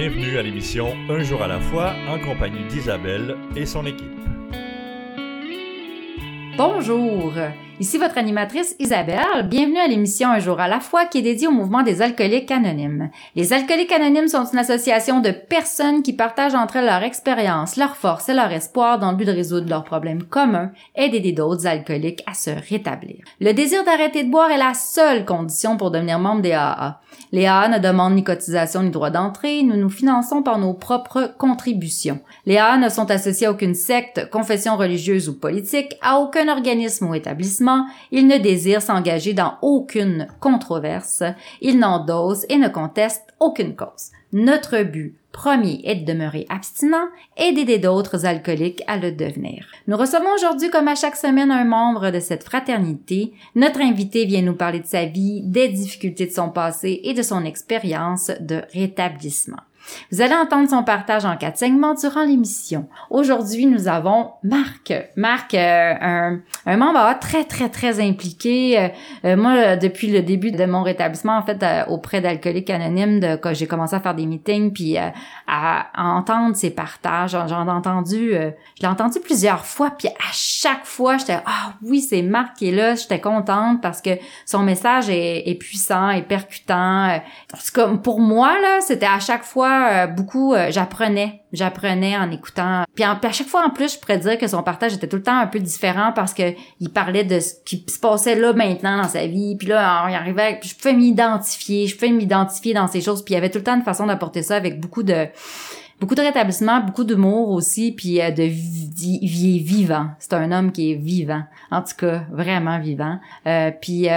Bienvenue à l'émission Un jour à la fois en compagnie d'Isabelle et son équipe. Bonjour, ici votre animatrice Isabelle. Bienvenue à l'émission Un jour à la fois qui est dédiée au mouvement des alcooliques anonymes. Les alcooliques anonymes sont une association de personnes qui partagent entre elles leur expérience, leur force et leur espoir dans le but de résoudre leurs problèmes communs et d'aider d'autres alcooliques à se rétablir. Le désir d'arrêter de boire est la seule condition pour devenir membre des AA. Les AA ne demandent ni cotisation ni droit d'entrée, nous nous finançons par nos propres contributions. Les AA ne sont associés à aucune secte, confession religieuse ou politique, à aucun organisme ou établissement, ils ne désirent s'engager dans aucune controverse, ils n'endossent et ne contestent aucune cause. Notre but premier est de demeurer abstinent et d'aider d'autres alcooliques à le devenir. Nous recevons aujourd'hui, comme à chaque semaine, un membre de cette fraternité. Notre invité vient nous parler de sa vie, des difficultés de son passé et de son expérience de rétablissement. Vous allez entendre son partage en quatre segments durant l'émission. Aujourd'hui, nous avons Marc. Marc, euh, un, un, membre très, très, très impliqué. Euh, euh, moi, depuis le début de mon rétablissement, en fait, auprès d'Alcooliques Anonymes, de, j'ai commencé à faire des meetings, puis à, à, entendre ses partages, j'en ai entendu, je l'ai entendu plusieurs fois, puis à chaque fois, j'étais ah oui, c'est Marc qui est là, j'étais contente parce que son message est, est puissant, et percutant. C'est comme pour moi là, c'était à chaque fois euh, beaucoup, euh, j'apprenais, j'apprenais en écoutant. Puis, à chaque fois en plus, je pourrais dire que son partage était tout le temps un peu différent parce que il parlait de ce qui se passait là maintenant dans sa vie. Puis là, y arrivait, je pouvais m'identifier, je pouvais m'identifier dans ces choses. Puis il y avait tout le temps une façon d'apporter ça avec beaucoup de beaucoup de rétablissement, beaucoup d'humour aussi, puis euh, de vie vivant. C'est un homme qui est vivant, en tout cas vraiment vivant. puis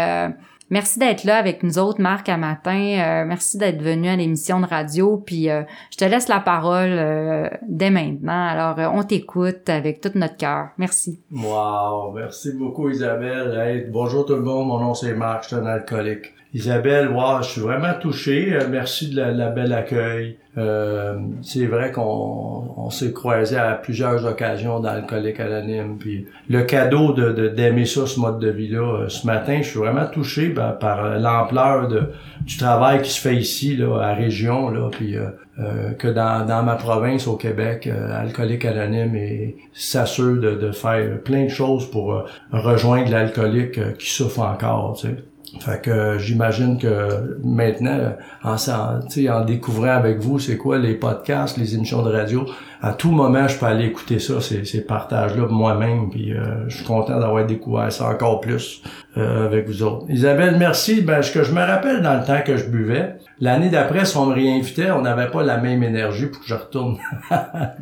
Merci d'être là avec nous autres, Marc, à matin. Euh, merci d'être venu à l'émission de radio. Puis euh, je te laisse la parole euh, dès maintenant. Alors, on t'écoute avec tout notre cœur. Merci. Wow, merci beaucoup Isabelle. bonjour tout le monde, mon nom c'est Marc, je suis un alcoolique. Isabelle, wow, je suis vraiment touché. merci de la, belle accueil. Euh, c'est vrai qu'on on, s'est croisé à plusieurs occasions dans l'alcoolique anonyme. Puis le cadeau de d'aimer ça, ce mode de vie-là, euh, ce matin, je suis vraiment touché par l'ampleur de du travail qui se fait ici, là, à région, là, puis euh, que dans, dans ma province au Québec, alcoolique anonyme et s'assure de, de faire plein de choses pour rejoindre l'alcoolique qui souffre encore. Tu sais. Fait que j'imagine que maintenant, en, en, découvrant avec vous, c'est quoi les podcasts, les émissions de radio, à tout moment, je peux aller écouter ça, ces, ces partages-là moi-même. Puis euh, je suis content d'avoir découvert ça encore plus euh, avec vous autres. Isabelle, merci. Ben, ce que je me rappelle dans le temps que je buvais, l'année d'après, si on me réinvitait, on n'avait pas la même énergie pour que je retourne.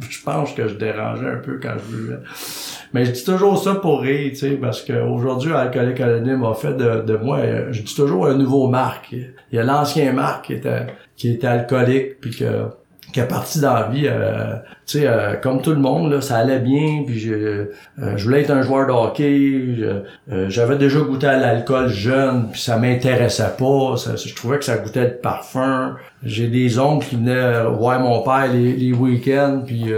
je pense que je dérangeais un peu quand je buvais. Mais je dis toujours ça pour rire, tu sais, parce qu'aujourd'hui, Alcoolique Anonyme a fait de, de, moi, je dis toujours un nouveau Marc. Il y a l'ancien Marc qui était, qui était alcoolique, puis que qui est parti dans la vie, euh, tu sais, euh, comme tout le monde, là, ça allait bien, puis je, euh, je voulais être un joueur de hockey, j'avais déjà goûté à l'alcool jeune, puis ça m'intéressait pas, je trouvais que ça goûtait de parfum. J'ai des oncles qui venaient voir mon père les, les week-ends, puis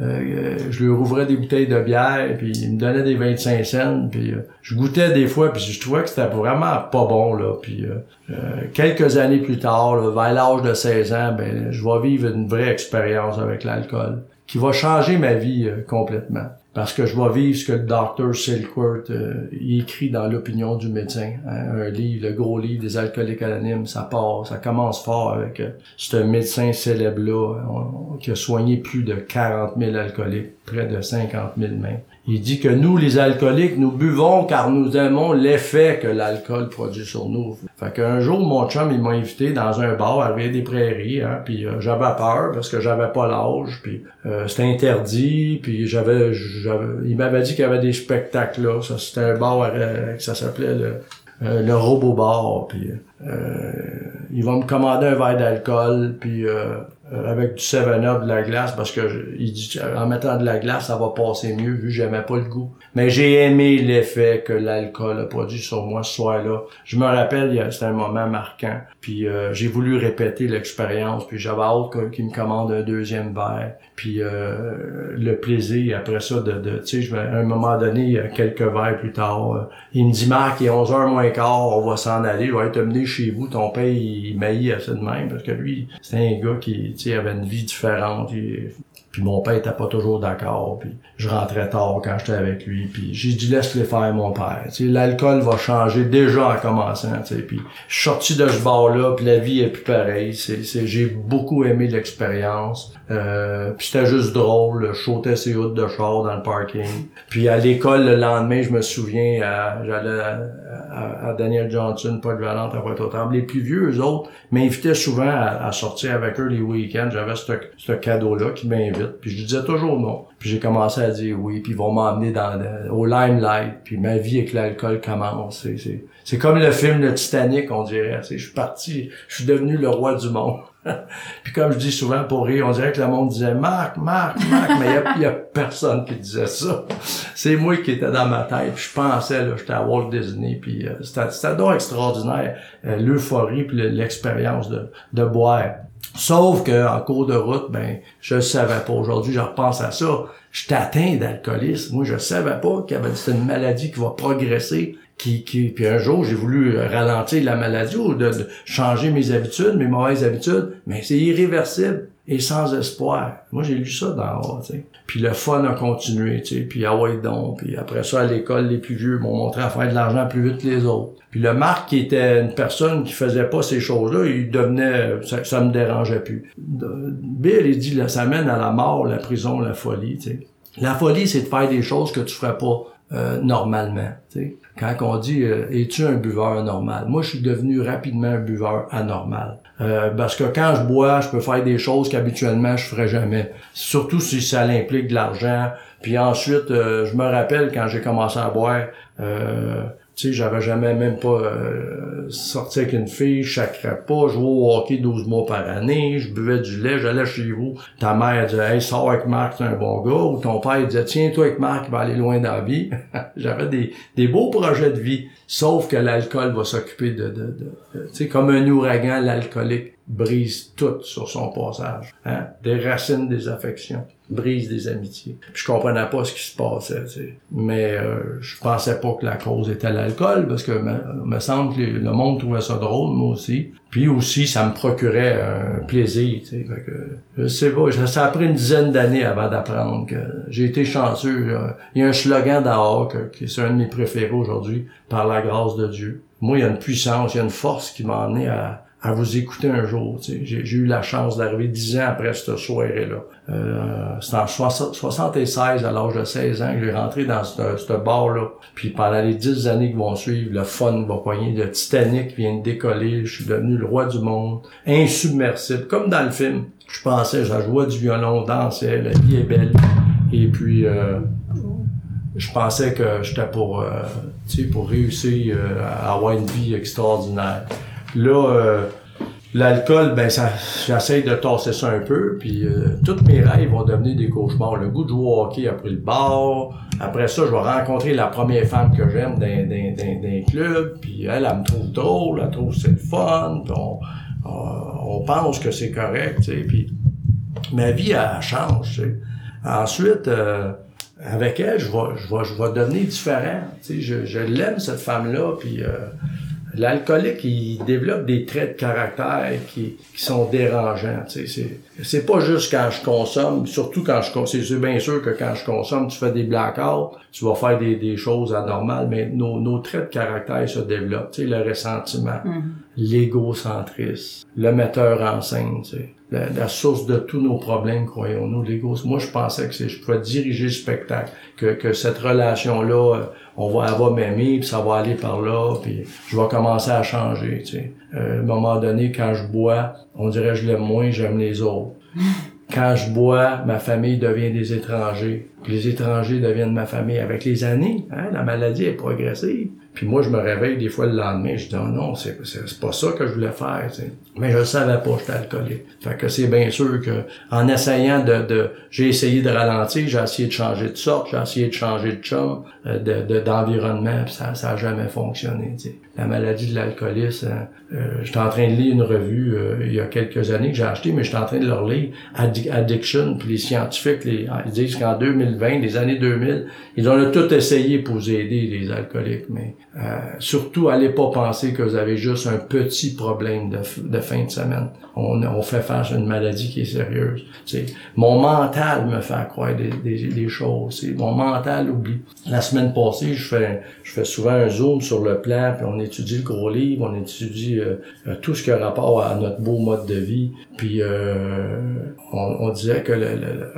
euh, je lui rouvrais des bouteilles de bière, puis il me donnait des 25 cents, puis euh, je goûtais des fois, puis je trouvais que c'était vraiment pas bon, là. Puis euh, quelques années plus tard, vers l'âge de 16 ans, ben je vais vivre une vraie expérience avec l'alcool, qui va changer ma vie complètement parce que je vais vivre ce que le docteur Silkworth euh, écrit dans l'opinion du médecin. Hein, un livre, le gros livre des alcooliques anonymes, ça part, ça commence fort avec euh, ce médecin célèbre-là qui a soigné plus de 40 000 alcooliques, près de 50 000 même. Il dit que nous, les alcooliques, nous buvons car nous aimons l'effet que l'alcool produit sur nous. Fait qu'un jour, mon chum, il m'a invité dans un bar à des Prairies, hein, puis euh, j'avais peur parce que j'avais pas l'âge, puis euh, c'était interdit, puis j'avais, il m'avait dit qu'il y avait des spectacles là. Ça, c'était un bar, euh, ça s'appelait le, euh, le robot bar, puis il va me commander un verre d'alcool, puis avec du 7-Up de la glace parce que il dit en mettant de la glace ça va passer mieux vu que j'aimais pas le goût. Mais j'ai aimé l'effet que l'alcool a produit sur moi ce soir-là. Je me rappelle c'était un moment marquant. Puis euh, j'ai voulu répéter l'expérience puis j'avais hâte qu'il me commande un deuxième verre. Puis euh, le plaisir après ça de, de tu sais à un moment donné quelques verres plus tard il me dit Marc il est 11h moins quart on va s'en aller je vais être amené chez vous ton père il, il assez de même parce que lui c'est un gars qui il avait une vie différente. Puis mon père était pas toujours d'accord. Puis je rentrais tard quand j'étais avec lui. Puis j'ai dit laisse-les faire mon père. L'alcool va changer déjà en commençant. Puis je suis sorti de ce bar-là, puis la vie est plus pareille. C'est, j'ai beaucoup aimé l'expérience. Euh, puis c'était juste drôle. Je sautais ses routes de char dans le parking. Puis à l'école le lendemain, je me souviens, j'allais à, Daniel Johnson, Paul Valente, à pointe Les plus vieux, eux autres, m'invitaient souvent à, sortir avec eux les week-ends. J'avais ce cadeau-là qui m'invite. Puis je disais toujours non. Puis j'ai commencé à dire oui. Puis ils vont m'emmener dans au limelight. Puis ma vie avec l'alcool commence. C'est comme le film Le Titanic, on dirait. Je suis parti, je suis devenu le roi du monde. puis comme je dis souvent pour rire, on dirait que le monde disait Marc, Marc, Marc, mais il y, a, personne qui disait ça. C'est moi qui étais dans ma tête. Puis je pensais, là, j'étais à Walt Disney, puis euh, c'était donc extraordinaire, euh, l'euphorie puis l'expérience de, de boire. Sauf que en cours de route, ben, je le savais pas. Aujourd'hui, je repense à ça. J'étais atteint d'alcoolisme. Moi, je savais pas qu'il y avait une maladie qui va progresser qui, qui puis un jour j'ai voulu ralentir la maladie ou de, changer mes habitudes, mes mauvaises habitudes, mais c'est irréversible et sans espoir. Moi j'ai lu ça dans. Puis le fun a continué, tu sais, puis ah ouais puis après ça à l'école les plus vieux m'ont montré à faire de l'argent plus vite que les autres. Puis le Marc qui était une personne qui faisait pas ces choses-là, il devenait ça, me dérangeait plus. Bill il dit là, ça mène à la mort, la prison, la folie. La folie c'est de faire des choses que tu ferais pas euh, normalement. Quand on dit euh, es-tu un buveur normal? Moi, je suis devenu rapidement un buveur anormal. Euh, parce que quand je bois, je peux faire des choses qu'habituellement je ferais jamais. Surtout si ça implique de l'argent. Puis ensuite, je me rappelle quand j'ai commencé à boire, tu sais, j'avais jamais même pas euh, sorti avec une fille, je pas, je jouais au hockey 12 mois par année, je buvais du lait, j'allais chez vous. Ta mère disait Hey, sors avec Marc, t'es un bon gars ou ton père disait Tiens, toi avec Marc, il va aller loin dans la vie. j'avais des, des beaux projets de vie. Sauf que l'alcool va s'occuper de, tu sais, comme un ouragan, l'alcoolique brise tout sur son passage. Hein? Des racines des affections, brise des amitiés. Puis je comprenais pas ce qui se passait, mais euh, je pensais pas que la cause était l'alcool, parce que me, me semble que le monde trouvait ça drôle, moi aussi. Puis aussi, ça me procurait un plaisir, tu sais. je sais pas, ça a pris une dizaine d'années avant d'apprendre que j'ai été chanceux. Il y a un slogan dehors qui est un de mes préférés aujourd'hui, par la grâce de Dieu. Moi, il y a une puissance, il y a une force qui m'a amené à, à vous écouter un jour. J'ai eu la chance d'arriver dix ans après cette soirée-là. Euh, C'était en 76, à l'âge de 16 ans, que j'ai rentré dans ce bar-là. Puis pendant les dix années qui vont suivre, le fun va poigner. Le Titanic vient de décoller. Je suis devenu le roi du monde. Insubmersible, comme dans le film. Je pensais, je jouais du violon, dansais, la vie est belle. Et puis... Euh, je pensais que j'étais pour, euh, pour réussir euh, à avoir une vie extraordinaire. Là, euh, l'alcool, ben ça, j'essaie de tasser ça un peu, puis euh, tous mes rêves vont devenir des cauchemars. Le goût de jouer au hockey après le bar. Après ça, je vais rencontrer la première femme que j'aime dans club, puis elle, elle me trouve drôle, elle trouve c'est le fun, on, on, pense que c'est correct, tu sais, puis ma vie, elle change, tu sais. Ensuite, euh, avec elle, je vais, je vais, je vais devenir différent. Tu sais, je, je l'aime, cette femme-là, puis l'alcoolique, il développe des traits de caractère qui, qui sont dérangeants. C'est, c'est pas juste quand je consomme, surtout quand je consomme. C'est bien sûr que quand je consomme, tu fais des blackouts, tu vas faire des, des choses anormales, mais nos, nos traits de caractère se développent. Tu sais, le ressentiment, mm-hmm. l'égocentrisme, le metteur en scène, tu sais la, source de tous nos problèmes, croyons-nous, l'ego. Moi, je pensais que je pouvais diriger le spectacle, que, que cette relation-là, euh, on va, avoir m'aimer, puis ça va aller par là, puis je vais commencer à changer, tu sais. Euh, à un moment donné, quand je bois, on dirait que je l'aime moins, j'aime les autres. quand je bois, ma famille devient des étrangers. Les étrangers deviennent ma famille avec les années. Hein, la maladie est progressive. Puis moi, je me réveille des fois le lendemain, je dis oh non, c'est, pas ça que je voulais faire. Mais je savais pas j'étais alcoolique. Fait que c'est bien sûr que en essayant de, de j'ai essayé de ralentir, j'ai essayé de changer de sorte, j'ai essayé de changer de chum, euh, de, d'environnement, ça, ça a jamais fonctionné. La maladie de l'alcoolisme, euh, j'étais en train de lire une revue euh, il y a quelques années que j'ai acheté, mais j'étais en train de leur lire Addiction, puis les scientifiques, les, ils disent qu'en 2000 2020, les années 2000, ils ont tout essayé pour aider, les alcooliques, mais euh, surtout, allez pas penser que vous avez juste un petit problème de, de fin de semaine. On, on, fait face à une maladie qui est sérieuse. T'sais, mon mental me fait croire des, des, des choses. Mon mental oublie. La semaine passée, je fais, je fais souvent un zoom sur le plan, puis on étudie le gros livre, on étudie euh, euh, tout ce qui a rapport à notre beau mode de vie. Puis euh, on, on, disait que le, le,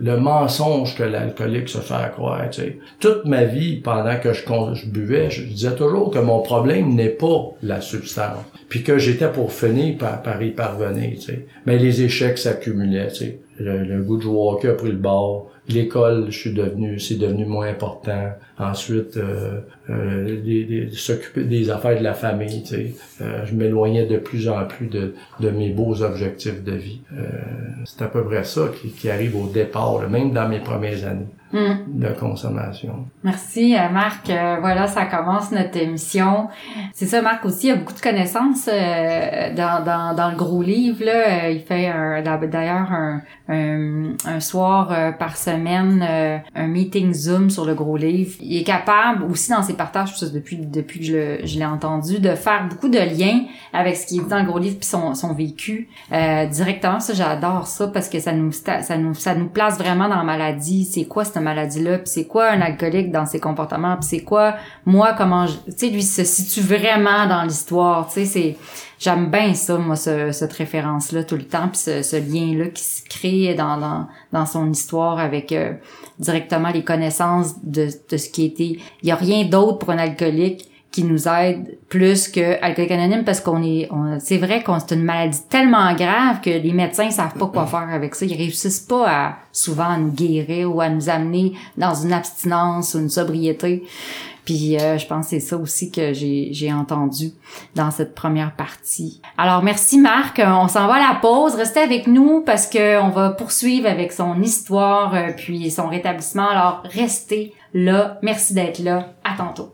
le mensonge que l'alcoolique se fait croire. T'sais. Toute ma vie, pendant que je, buvais, je disais toujours que mon problème n'est pas la substance, puis que j'étais pour finir par, y parvenir. T'sais. Mais les échecs s'accumulaient. Le, le goût de jouer a pris le bord l'école, je suis devenu, c'est devenu moins important. Ensuite, euh, euh, s'occuper des affaires de la famille, tu sais. Euh, je m'éloignais de plus en plus de, de mes beaux objectifs de vie. Euh, c'est à peu près ça qui, qui arrive au départ, même dans mes premières années. Hmm. de consommation. Merci euh, Marc. Euh, voilà, ça commence notre émission. C'est ça, Marc aussi a beaucoup de connaissances euh, dans, dans, dans, le gros livre. Là. il fait d'ailleurs un, un, un, soir par semaine un meeting Zoom sur le gros livre. Il est capable aussi dans ses partages, depuis depuis que je l'ai entendu, de faire beaucoup de liens avec ce qui est dans le gros livre puis son, son vécu directement. Ça, j'adore ça parce que ça nous ça nous ça nous place vraiment dans la maladie. C'est quoi cette maladie-là, puis c'est quoi un alcoolique dans ses comportements, puis c'est quoi moi comment tu sais lui se situe vraiment dans l'histoire, tu sais c'est j'aime bien ça moi ce, cette référence là tout le temps puis ce, ce lien là qui se crée dans dans, dans son histoire avec euh, directement les connaissances de, de ce qui était il y a rien d'autre pour un alcoolique qui nous aide plus que Alcoolique Anonyme parce qu'on est, c'est vrai qu'on c'est une maladie tellement grave que les médecins savent pas quoi faire avec ça. Ils réussissent pas à, souvent à nous guérir ou à nous amener dans une abstinence ou une sobriété. Puis euh, je pense que c'est ça aussi que j'ai, j'ai entendu dans cette première partie. Alors merci Marc, on s'en va à la pause. Restez avec nous parce que on va poursuivre avec son histoire euh, puis son rétablissement. Alors restez là. Merci d'être là. À tantôt.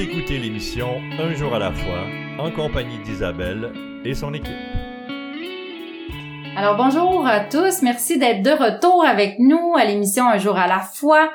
Vous écoutez l'émission Un jour à la fois en compagnie d'Isabelle et son équipe. Alors bonjour à tous, merci d'être de retour avec nous à l'émission Un jour à la fois.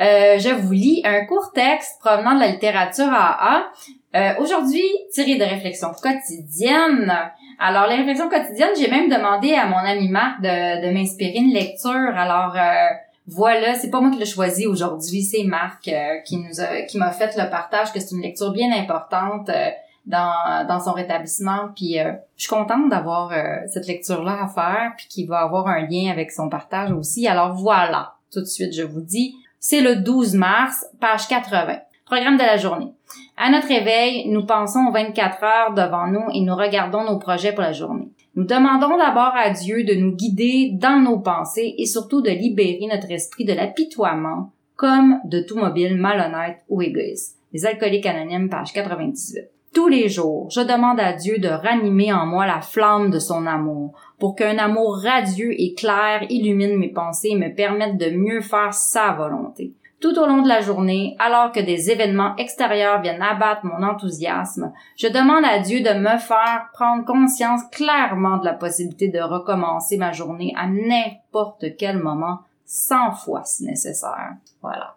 Euh, je vous lis un court texte provenant de la littérature AA. Euh, Aujourd'hui, tiré de réflexions quotidiennes. Alors les réflexions quotidiennes, j'ai même demandé à mon ami Marc de, m'inspirer une lecture. Alors euh, voilà, c'est pas moi qui l'ai choisi aujourd'hui, c'est Marc euh, qui nous a, qui m'a fait le partage que c'est une lecture bien importante euh, dans, dans son rétablissement. Puis euh, je suis contente d'avoir cette lecture-là à faire, puis qui va avoir un lien avec son partage aussi. Alors voilà, tout de suite je vous dis, c'est le 12 mars, page 80. Programme de la journée. À notre réveil, nous pensons aux 24 heures devant nous et nous regardons nos projets pour la journée. Nous demandons d'abord à Dieu de nous guider dans nos pensées et surtout de libérer notre esprit de l'apitoiement comme de tout mobile malhonnête ou égoïste. Les alcooliques anonymes, page 98. Tous les jours, je demande à Dieu de ranimer en moi la flamme de son amour, pour qu'un amour radieux et clair illumine mes pensées et me permette de mieux faire sa volonté tout au long de la journée, alors que des événements extérieurs viennent abattre mon enthousiasme, je demande à Dieu de me faire prendre conscience clairement de la possibilité de recommencer ma journée à n'importe quel moment, cent fois si nécessaire. Voilà.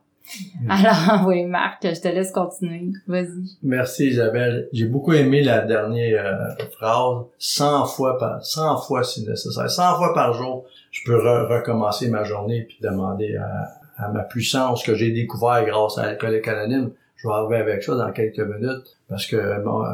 Alors, oui, Marc, je te laisse continuer. Vas-y. Merci, Isabelle. J'ai beaucoup aimé la dernière euh, phrase. 100 fois par, 100 fois si nécessaire. 100 fois par jour, je peux recommencer ma journée puis demander à, à ma puissance que j'ai découvert grâce à l'alcoolique anonyme. Je vais arriver avec ça dans quelques minutes parce que bon, euh,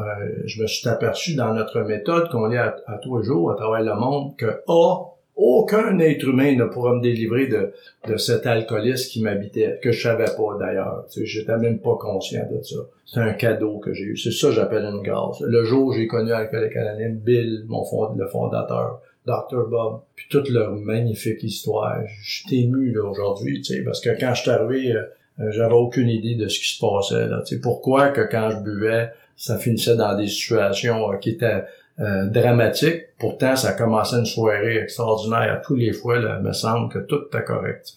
je me suis aperçu dans notre méthode qu'on lit à, tous les jours à travers le monde que A, aucun être humain ne pourra me délivrer de, de cet alcoolisme qui m'habitait, que je savais pas d'ailleurs. Tu sais, j'étais même pas conscient de ça. C'est un cadeau que j'ai eu. C'est ça que j'appelle une grâce. Le jour où j'ai connu Alcoolique Anonyme, Bill, mon fond, le fondateur, Dr. Bob, puis toute leur magnifique histoire. Je suis ému aujourd'hui, parce que quand je suis arrivé, euh, euh, j'avais aucune idée de ce qui se passait. Là, pourquoi que quand je buvais, ça finissait dans des situations euh, qui étaient euh, dramatique. Pourtant, ça commençait une soirée extraordinaire. À tous les fois, là, il me semble que tout était correct.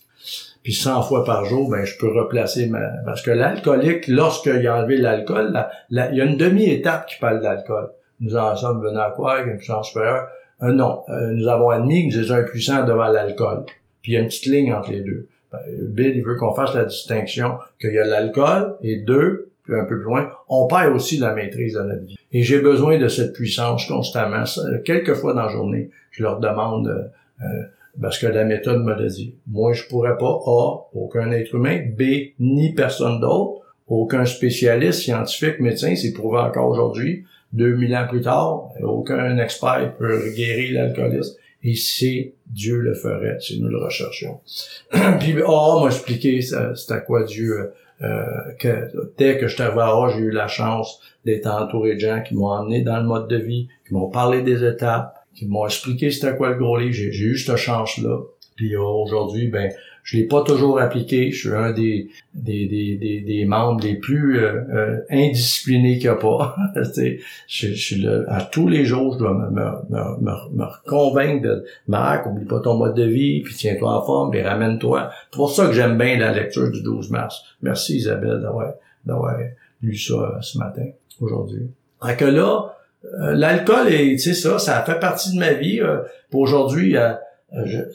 Puis 100 fois par jour, ben je peux replacer ma... Parce que l'alcoolique, lorsqu'il a enlevé l'alcool, il y a une demi-étape qui parle d'alcool. Nous en sommes venus à quoi, une puissance supérieure? Euh, non, euh, nous avons admis que nous un puissant devant l'alcool. Puis il y a une petite ligne entre les deux. Ben, Bill, il veut qu'on fasse la distinction qu'il y a l'alcool et deux, puis un peu plus loin, on perd aussi la maîtrise de notre vie. Et j'ai besoin de cette puissance constamment. Quelques fois dans la journée, je leur demande, euh, euh, parce que la méthode me l'a dit, moi je pourrais pas, A, aucun être humain, B, ni personne d'autre, aucun spécialiste, scientifique, médecin, c'est prouvé encore aujourd'hui, 2000 ans plus tard, aucun expert peut guérir l'alcoolisme. Et si Dieu le ferait, si nous le recherchions. Puis A m'a expliqué c'était quoi Dieu euh, que dès que arrivé à j'ai eu la chance d'être entouré de gens qui m'ont emmené dans le mode de vie, qui m'ont parlé des étapes, qui m'ont expliqué c'était quoi le gros livre. J'ai, eu cette chance-là. Puis euh, aujourd'hui, ben, je l'ai pas toujours appliqué. Je suis un des des, des, des, membres les plus euh, euh indisciplinés qu'il n'y a pas. je, je, suis à tous les jours, je dois me, me, me, me convaincre de Marc, oublie pas ton mode de vie, puis tiens-toi en forme, puis ramène-toi. C'est pour ça que j'aime bien la lecture du 12 mars. Merci Isabelle d'avoir, d'avoir lu ça euh, ce matin, aujourd'hui. Donc que là, euh, l'alcool, tu sais ça, ça fait partie de ma vie. pour aujourd'hui,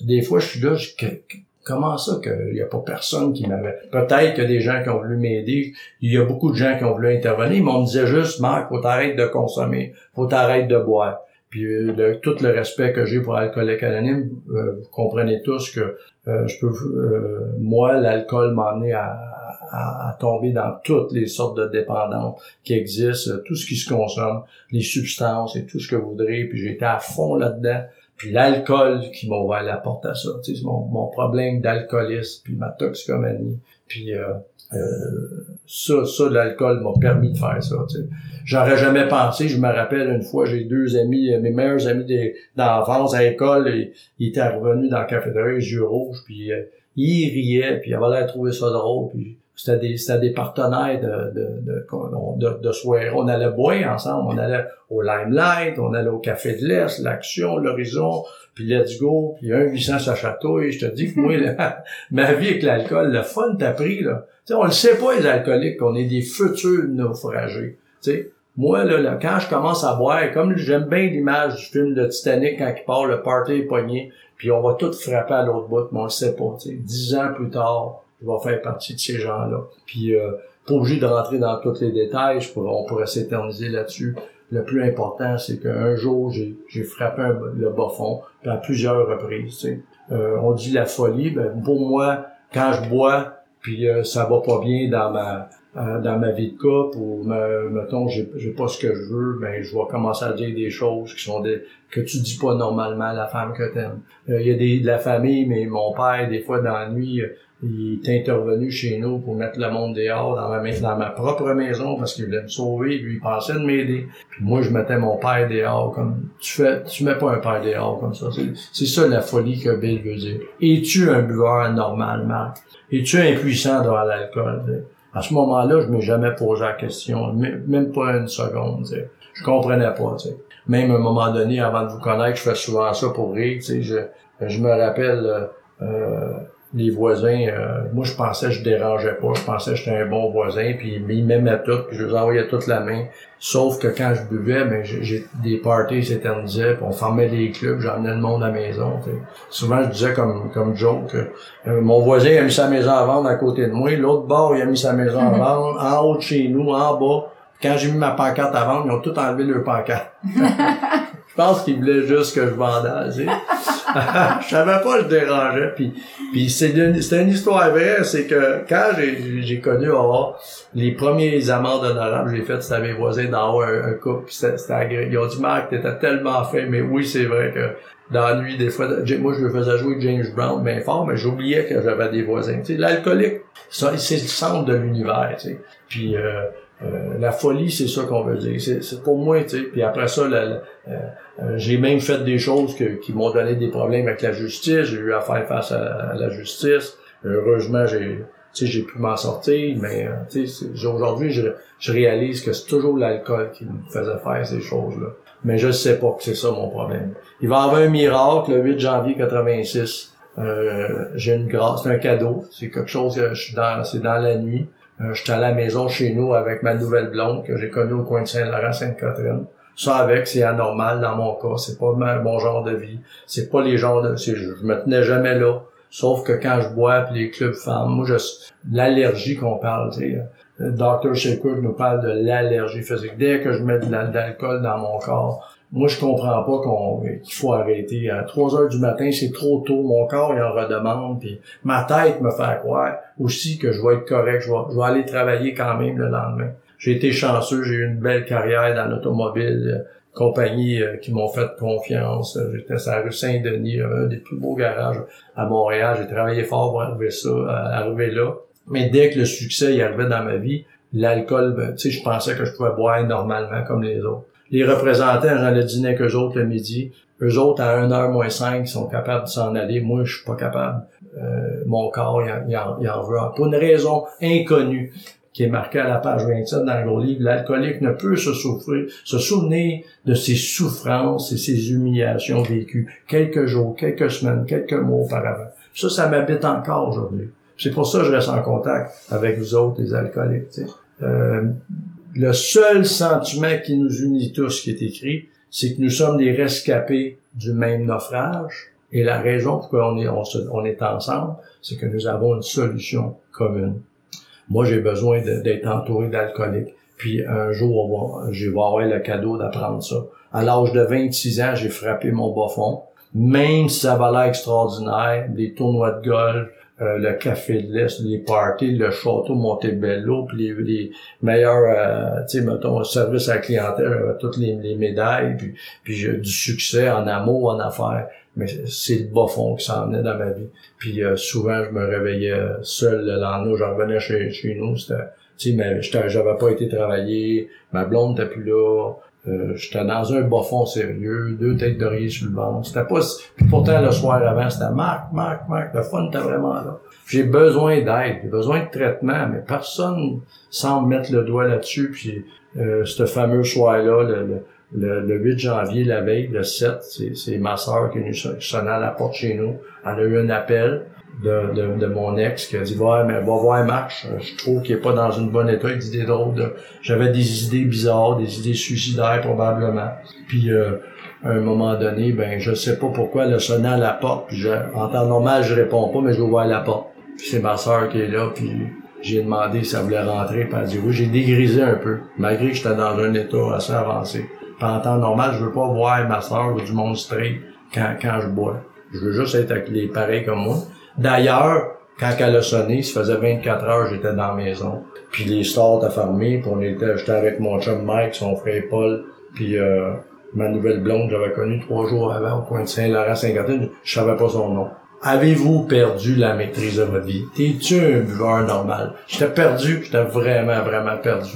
des fois, je suis là, je, Comment ça qu'il n'y a pas personne qui m'avait... Peut-être qu'il y a des gens qui ont voulu m'aider. Il y a beaucoup de gens qui ont voulu intervenir, mais on me disait juste, Marc, faut t'arrêter de consommer, faut t'arrêter de boire. Puis euh, tout le respect que j'ai pour l'alcoolique anonyme, euh, vous comprenez tous que euh, je peux, moi, l'alcool m'a amené à, à, tomber dans toutes les sortes de dépendances qui existent, tout ce qui se consomme, les substances et tout ce que vous voudrez. Puis j'étais à fond là-dedans puis l'alcool qui m'a ouvert la porte à ça. Tu sais, mon, mon problème d'alcoolisme, puis ma toxicomanie. Puis euh, euh, ça, ça l'alcool m'a permis de faire ça. Tu sais. J'aurais jamais pensé. Je me rappelle une fois, j'ai deux amis, euh, mes meilleurs amis d'enfance à l'école, et, ils étaient revenus dans la cafétéria, les yeux rouges, puis euh, ils riaient, puis ils avaient l'air de trouver ça drôle. C'était des, c'était des partenaires de, de, de, de, de soirée. On allait boire ensemble, on allait au Limelight, on allait au Café de l'Est, l'Action, l'Horizon, puis Let's Go, puis un 800 sa chatouille. Je te dis que moi, ma vie avec l'alcool, le fun t'a pris, là. sais on le sait pas, les alcooliques, qu'on est des futurs naufragés. sais moi, là, quand je commence à boire, comme j'aime bien l'image du film de Titanic quand il part, le party est puis on va tout frapper à l'autre bout, mais on le sait pas. Dix ans plus tard, je vais faire partie de ces gens-là. Puis, euh, pas obligé de rentrer dans tous les détails, on pourrait s'éterniser là-dessus. Le plus important, c'est qu'un jour, j'ai frappé le bas fond, à plusieurs reprises. Euh, on dit la folie, ben, pour moi, quand je bois, puis euh, ça va pas bien dans ma euh, dans ma vie de couple ou me, mettons j'ai j'ai pas ce que je veux ben je vais commencer à dire des choses qui sont des que tu dis pas normalement à la femme que t'aimes euh, il y a des de la famille mais mon père des fois dans la nuit il est intervenu chez nous pour mettre le monde dehors dans ma, dans ma propre maison parce qu'il voulait me sauver, lui il pensait de m'aider. Puis moi je mettais mon père dehors comme tu fais tu mets pas un père dehors comme ça. C'est ça la folie que Bill veut dire. Es-tu un buveur normal, Marc? Es-tu impuissant devant l'alcool? À ce moment-là, je m'ai jamais posé la question, même pas une seconde. Je comprenais pas. Même à un moment donné, avant de vous connaître, je fais souvent ça pour rire. Je, je me rappelle euh, euh les voisins, euh, moi je pensais que je dérangeais pas, je pensais que j'étais un bon voisin, puis ils m'aimaient tout, puis je les envoyais toute la main. Sauf que quand je buvais, ben j'ai des parties s'éternisaient, puis on formait des clubs, j'emmenais le monde à la maison. Souvent je disais comme comme joke, euh, mon voisin a mis sa maison à vendre à côté de moi, l'autre bord il a mis sa maison à vendre, en haut de chez nous, en bas. Quand j'ai mis ma pancarte à vendre, ils ont tout enlevé leur pancarte. je pense qu'ils voulaient juste que je vendais. je savais pas, je dérangeais. Puis, puis c'est une, une histoire vraie, c'est que quand j'ai connu oh, les premiers amendes honorables que j'ai fait, c'était mes voisins d'en haut, un, couple, c'était. Ils ont dit, Marc, t'étais tellement fait, mais oui, c'est vrai que dans la nuit, des fois, moi, je faisais jouer James Brown bien fort, mais j'oubliais que j'avais des voisins. Tu sais, l'alcoolique, c'est le centre de l'univers, tu sais. Puis, euh, euh, la folie, c'est ça qu'on veut dire. C'est pour moi, tu sais. Puis après ça, euh, j'ai même fait des choses qui m'ont donné des problèmes avec la justice. J'ai eu à faire face à, la justice. Heureusement, j'ai j'ai pu m'en sortir, mais aujourd'hui, je, je réalise que c'est toujours l'alcool qui me faisait faire ces choses-là mais je sais pas que c'est ça mon problème. Il va y avoir un miracle le 8 janvier 86. Euh, j'ai une grâce, c'est un cadeau, c'est quelque chose que je suis dans, c'est dans la nuit. Euh, je suis à la maison chez nous avec ma nouvelle blonde que j'ai connue au coin de Saint-Laurent, Sainte-Catherine. Ça avec, c'est anormal dans mon cas, c'est pas mon genre de vie, c'est pas les genres de, je, me tenais jamais là. Sauf que quand je bois, puis les clubs femmes, moi, je, l'allergie qu'on parle, tu sais, Dr. Shaker nous parle de l'allergie physique. Dès que je mets de l'alcool dans mon corps, moi, je comprends pas qu'on, qu'il faut arrêter. À 3 heures du matin, c'est trop tôt. Mon corps, il en redemande. Puis ma tête me fait croire aussi que je vais être correct. Je vais, aller travailler quand même le lendemain. J'ai été chanceux. J'ai eu une belle carrière dans l'automobile. Compagnie euh, qui m'ont fait confiance. J'étais sur la rue Saint-Denis, un des plus beaux garages à Montréal. J'ai travaillé fort pour arriver ça, arriver là. Mais dès que le succès y arrivait dans ma vie, l'alcool, ben, tu sais, je pensais que je pouvais boire normalement comme les autres. Les représentants, j'en ai dîné qu'eux autres le midi. Eux autres, à 1h moins 5, ils sont capables de s'en aller. Moi, je suis pas capable. Euh, mon corps, il en, il en, veut. Pour une raison inconnue qui est marquée à la page 27 dans le gros livre, l'alcoolique ne peut se souffrir, se souvenir de ses souffrances et ses humiliations vécues quelques jours, quelques semaines, quelques mois auparavant. Ça, ça m'habite encore aujourd'hui. C'est pour ça que je reste en contact avec vous autres, les alcooliques. Euh, le seul sentiment qui nous unit tous, qui est écrit, c'est que nous sommes des rescapés du même naufrage. Et la raison pour laquelle on est, on, ensemble, c'est que nous avons une solution commune. Moi, j'ai besoin d'être entouré d'alcooliques. Puis un jour, vais avoir le cadeau d'apprendre ça. À l'âge de 26 ans, j'ai frappé mon bas fond. Même si ça va l'air extraordinaire, des tournois de golf, euh, le café de l'Est, les parties, le château Montebello, puis les, les meilleurs, euh, tu sais, mettons, service à la clientèle, euh, toutes les, médailles, puis, puis j'ai du succès en amour, en affaires. Mais c'est le bas fond qui s'en venait dans ma vie. Puis souvent, je me réveillais seul le lendemain, je revenais chez, chez nous, c'était, tu sais, j'avais pas été travailler, ma blonde n'était plus là, euh, j'étais dans un bas fond sérieux, deux têtes d'oreiller sur le ventre. C'était pas... Puis pourtant, le soir avant, c'était « Marc, Marc, Marc, le fun était vraiment là. » J'ai besoin d'aide, j'ai besoin de traitement, mais personne semble mettre le doigt là-dessus. Puis euh, ce fameux soir-là, le, le, le, 8 janvier, la veille, le 7, c'est ma soeur qui est venue sonner à la porte chez nous. Elle a eu un appel de, de, de, mon ex qui a dit ouais mais va voir Marc je trouve qu'il est pas dans une bonne état il dit des de j'avais des idées bizarres des idées suicidaires probablement. Puis euh, à un moment donné ben je sais pas pourquoi elle a sonné à la porte puis je, en temps normal je réponds pas mais je voir la porte. Puis c'est ma soeur qui est là puis j'ai demandé si elle voulait rentrer puis elle a dit oui. J'ai dégrisé un peu malgré que j'étais dans un état assez avancé. Puis en temps normal je veux pas voir ma soeur ou du monde quand, quand je bois. Je veux juste être avec les pareils comme moi D'ailleurs, quand elle a sonné, ça faisait 24 heures, j'étais dans la maison. Puis les stores étaient fermés, puis on était, j'étais avec mon chum Mike, son frère Paul, puis euh, ma nouvelle blonde, j'avais connu trois jours avant au coin de Saint-Laurent-Saint-Catherine, je savais pas son nom. Avez-vous perdu la maîtrise de votre vie? T'es-tu un buveur normal? J'étais perdu, j'étais vraiment, vraiment perdu.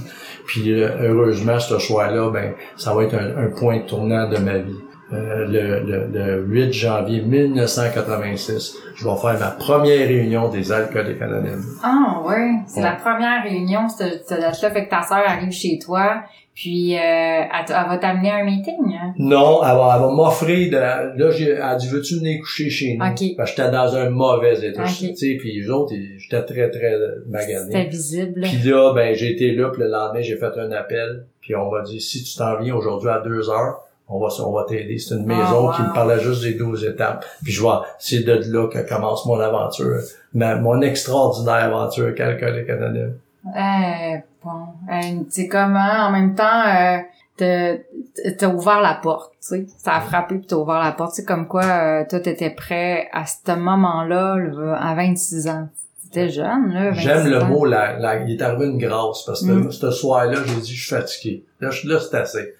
Puis euh, heureusement, ce soir-là, ben, ça va être un point tournant de ma vie. Euh, le, le, 8 janvier 1986, je vais faire ma première réunion des alcooliques anonymes. Ah ouais, c'est la première réunion, cette date-là, fait que ta sœur arrive chez toi, puis euh, elle, va t'amener un meeting. Hein? Non, elle va, m'offrir de là j'ai elle dit veux-tu venir coucher chez nous? Okay. Parce que j'étais dans un mauvais état, tu sais, puis les autres j'étais très très magané. C'était visible. Puis là ben j'ai été là, puis le lendemain j'ai fait un appel, puis on va dire si tu t'en viens aujourd'hui à deux heures on va, on va t'aider. C'est une maison ah, qui me parlait juste des 12 étapes. Puis je vois, c'est de là que commence mon aventure, ma, mon extraordinaire aventure avec Alcoolique Anonyme. Eh, bon. Eh, tu sais comment, en même temps, euh, t'as ouvert la porte, tu sais. Ça a frappé puis t'as ouvert la porte. C'est comme quoi, euh, toi, t'étais prêt à ce moment-là, à 26 ans. C'était jeune, là. J'aime le mot, la, la, il est arrivé une grâce, parce que mm. ce soir-là, j'ai dit, je suis fatigué. Là, là c'est assez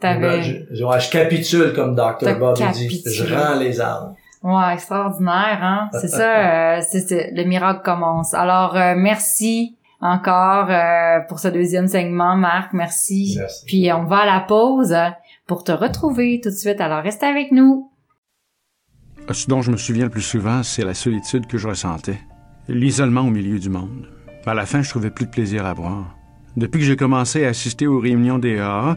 T'avais... Je, je, je capitule, comme Dr. Bob dit. Je rends les armes. Ouais, extraordinaire, hein? C'est ça, euh, c'est c'est- le miracle commence. Alors, euh, merci encore euh, pour ce deuxième segment, Marc. Merci. Merci. Puis on va à la pause pour te retrouver tout de suite. Alors, reste avec nous. Ce dont je me souviens le plus souvent, c'est la solitude que je ressentais. L'isolement au milieu du monde. À la fin, je trouvais plus de plaisir à boire. Depuis que j'ai commencé à assister aux réunions des AA,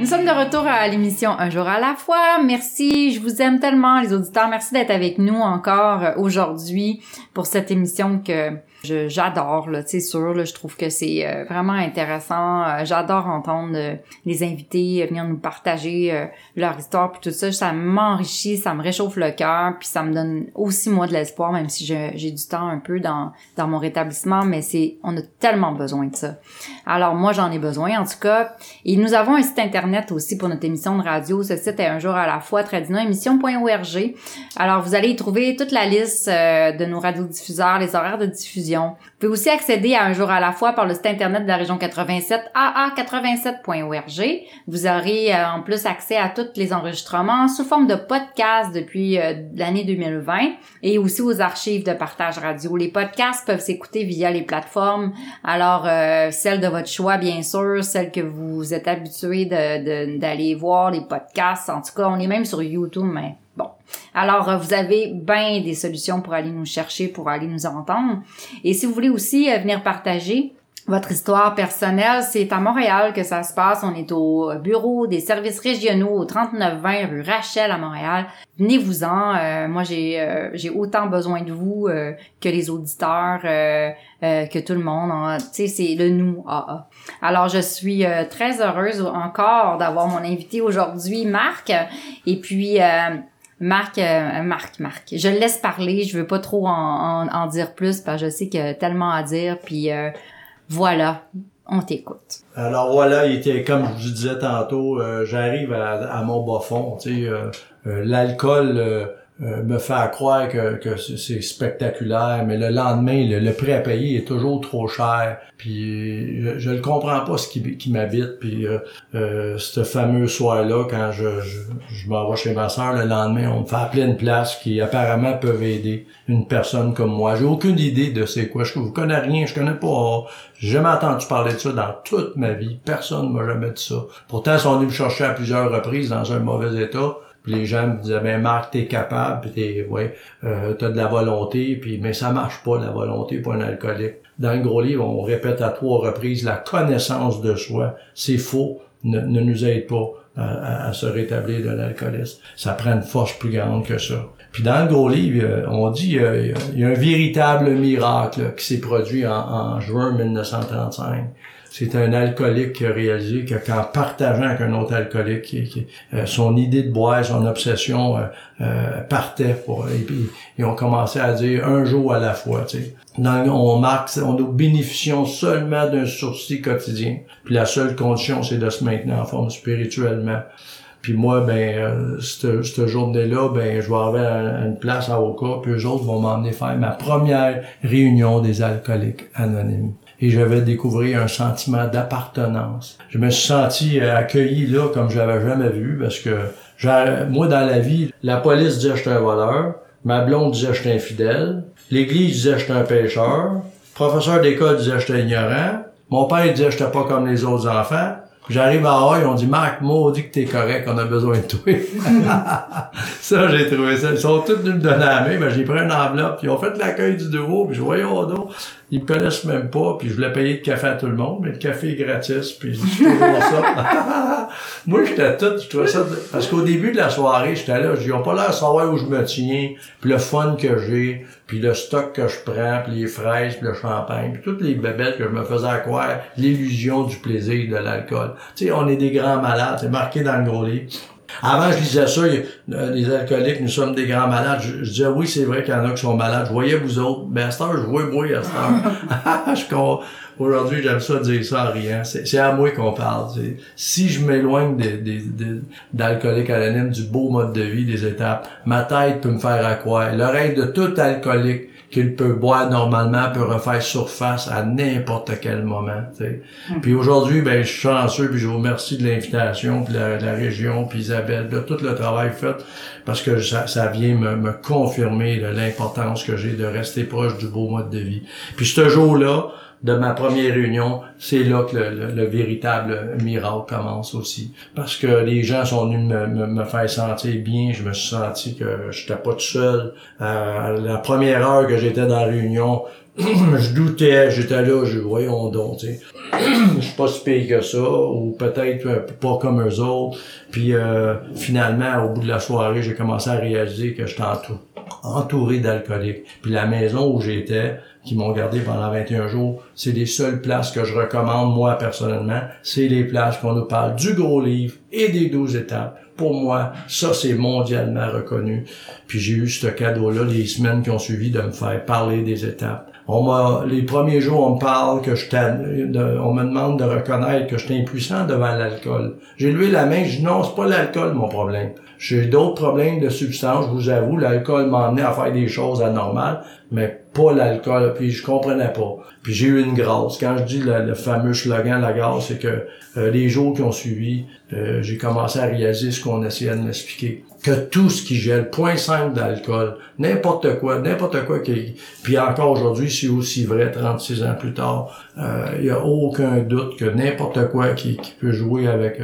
Nous sommes de retour à l'émission Un jour à la fois. Merci, je vous aime tellement les auditeurs. Merci d'être avec nous encore euh, aujourd'hui pour cette émission que j'adore, là, c'est sûr. Là, je trouve que c'est euh, vraiment intéressant. Euh, j'adore entendre euh, les invités venir nous partager leur histoire puis tout ça. Ça m'enrichit, ça me réchauffe le cœur puis ça me donne aussi moi de l'espoir, même si j'ai du temps un peu dans dans mon rétablissement. Mais c'est, on a tellement besoin de ça. Alors moi j'en ai besoin en tout cas. Et nous avons un site internet aussi pour notre émission de radio. Ce site est un jour à la fois, tradinoémission.org. Alors vous allez y trouver toute la liste de nos radiodiffuseurs, les horaires de diffusion. Vous pouvez aussi accéder à un jour à la fois par le site internet de la région 87, aa87.org. Vous aurez euh, en plus accès à tous les enregistrements sous forme de podcast depuis euh, l'année 2020 et aussi aux archives de partage radio. Les podcasts peuvent s'écouter via les plateformes alors, euh, celle de votre choix, bien sûr, celle que vous êtes habitué de, de- d'aller voir, les podcasts. En tout cas, on est même sur YouTube, mais bon. Alors, euh, vous avez bien des solutions pour aller nous chercher, pour aller nous entendre. Et si vous voulez aussi euh, venir partager votre histoire personnelle, c'est à Montréal que ça se passe. On est au bureau des services régionaux au 3920 rue Rachel à Montréal. Venez-vous-en. Euh, moi, j'ai euh, autant besoin de vous euh, que les auditeurs, euh, euh, que tout le monde. Tu sais, c'est le nous AA. Alors, je suis euh, très heureuse encore d'avoir mon invité aujourd'hui, Marc. Et puis, euh, Marc, euh, Marc, Marc, je le laisse parler. Je veux pas trop en, en, en dire plus parce que je sais qu'il y a tellement à dire. Puis euh, voilà, on t'écoute. Alors voilà, il était comme je vous disais tantôt, euh, j'arrive à, à mon bas fond. Tu sais, euh, euh, l'alcool euh, me fait croire que, c'est spectaculaire, mais le lendemain, le, le prix à payer est toujours trop cher. Puis je, le comprends pas ce qui, qui m'habite. Puis euh, euh, ce fameux soir-là, quand je, je, je chez ma soeur, le lendemain, on me fait appeler une place qui apparemment peuvent aider une personne comme moi. J'ai aucune idée de c'est quoi. Je ne connais rien, je connais pas. J'ai jamais entendu parler de ça dans toute ma vie. Personne m'a jamais dit ça. Pourtant, ils sont venus me chercher à plusieurs reprises dans un mauvais état. Puis les gens me disaient, ben Marc, t'es capable, puis t'es, ouais, euh, t'as de la volonté, puis mais ça marche pas la volonté pour un alcoolique. Dans le gros livre, on répète à trois reprises la connaissance de soi. C'est faux, ne, ne nous aide pas à, à- à se rétablir de l'alcoolisme. Ça prend une force plus grande que ça. Puis dans le gros livre, euh, on dit euh, il y a un véritable miracle qui s'est produit en, en juin 1935. C'est un alcoolique qui a réalisé que qu'en partageant avec un autre alcoolique, euh, son idée de boire, son obsession euh, euh, partait pour et puis ils ont commencé à dire un jour à la fois. Tu sais. On marque, on nous bénéficions seulement d'un sourcil quotidien. Puis la seule condition, c'est de se maintenir en forme spirituellement. Puis moi, ben, euh, cette, journée-là, ben, je vais à une place à Oka, puis eux autres vont m'emmener faire ma première réunion des alcooliques anonymes. Et je vais découvrir un sentiment d'appartenance. Je me suis senti euh, accueilli là comme je l'avais jamais vu, parce que moi, dans la vie, la police disait que j'étais un voleur, ma blonde disait que j'étais infidèle, l'église disait j'étais un pécheur, le professeur d'école disait j'étais ignorant, mon père disait j'étais pas comme les autres enfants, J'arrive à Hawaï, on dit Marc, maudit que t'es correct, on a besoin de toi. ça, j'ai trouvé ça. Ils sont tous venus me donner la main, ben, j'ai pris une enveloppe, puis ils ont fait l'accueil du nouveau, puis je voyais donc. Ils me connaissent même pas, puis je voulais payer de café à tout le monde, mais le café est gratis, puis je toujours ça. Moi, j'étais tout, je trouvais ça, parce qu'au début de la soirée, j'étais là, ils ont pas l'air de savoir où je me tiens, puis le fun que j'ai, puis le stock que je prends, puis les fraises, puis le champagne, puis toutes les bébêtes que je me faisais croire, l'illusion du plaisir de l'alcool. Tu sais, on est des grands malades, c'est marqué dans le gros livre. Avant, je disais ça, euh, les alcooliques, nous sommes des grands malades. Je, disais, oui, c'est vrai qu'il y en a qui sont malades. Je voyais vous autres. Mais à cette heure, je vois moi à cette heure. je, Aujourd'hui, j'aime ça dire ça en riant. C'est à moi qu'on parle. Si je m'éloigne d'alcoolique anonyme, du beau mode de vie, des étapes, ma tête peut me faire à quoi. L'oreille de tout alcoolique qu'il peut boire normalement peut refaire surface à n'importe quel moment. Hmm. Puis aujourd'hui, ben je suis chanceux, puis je vous remercie de l'invitation, puis la, la, région, puis Isabelle, de tout le travail fait, parce que ça, ça vient me, me confirmer l'importance que j'ai de rester proche du beau mode de vie. Puis ce jour-là, de ma première réunion, c'est là que le, véritable miracle commence aussi. Parce que les gens sont venus me, me, faire sentir bien, je me suis senti que j'étais pas tout seul. Euh, la première heure que j'étais dans la réunion, je doutais, j'étais là, je voyons donc, tu sais. je suis pas si pire que ça, ou peut-être pas comme eux autres. Puis euh, finalement, au bout de la soirée, j'ai commencé à réaliser que j'étais entouré d'alcooliques. Puis la maison où j'étais, qui m'ont gardé pendant 21 jours, c'est les seules places que je recommande, moi, personnellement. C'est les places qu'on nous parle du gros livre et des 12 étapes. Pour moi, ça, c'est mondialement reconnu. Puis j'ai eu ce cadeau-là les semaines qui ont suivi de me faire parler des étapes. On m'a, les premiers jours, on me parle que je on me demande de reconnaître que je suis impuissant devant l'alcool. J'ai levé la main, je dis non, c'est pas l'alcool mon problème. J'ai d'autres problèmes de substance, je vous avoue, l'alcool m'a amené à faire des choses anormales, mais pas l'alcool, puis je comprenais pas. Puis j'ai eu une grâce. Quand je dis le, fameux slogan, la grâce, c'est que euh, les jours qui ont suivi, euh, j'ai commencé à réaliser ce qu'on essayait de m'expliquer. Que tout ce qui gèle, point 5 d'alcool, n'importe quoi, n'importe quoi qui... Puis encore aujourd'hui, c'est aussi vrai 36 ans plus tard. Il euh, n'y a aucun doute que n'importe quoi qui, qui, peut jouer avec...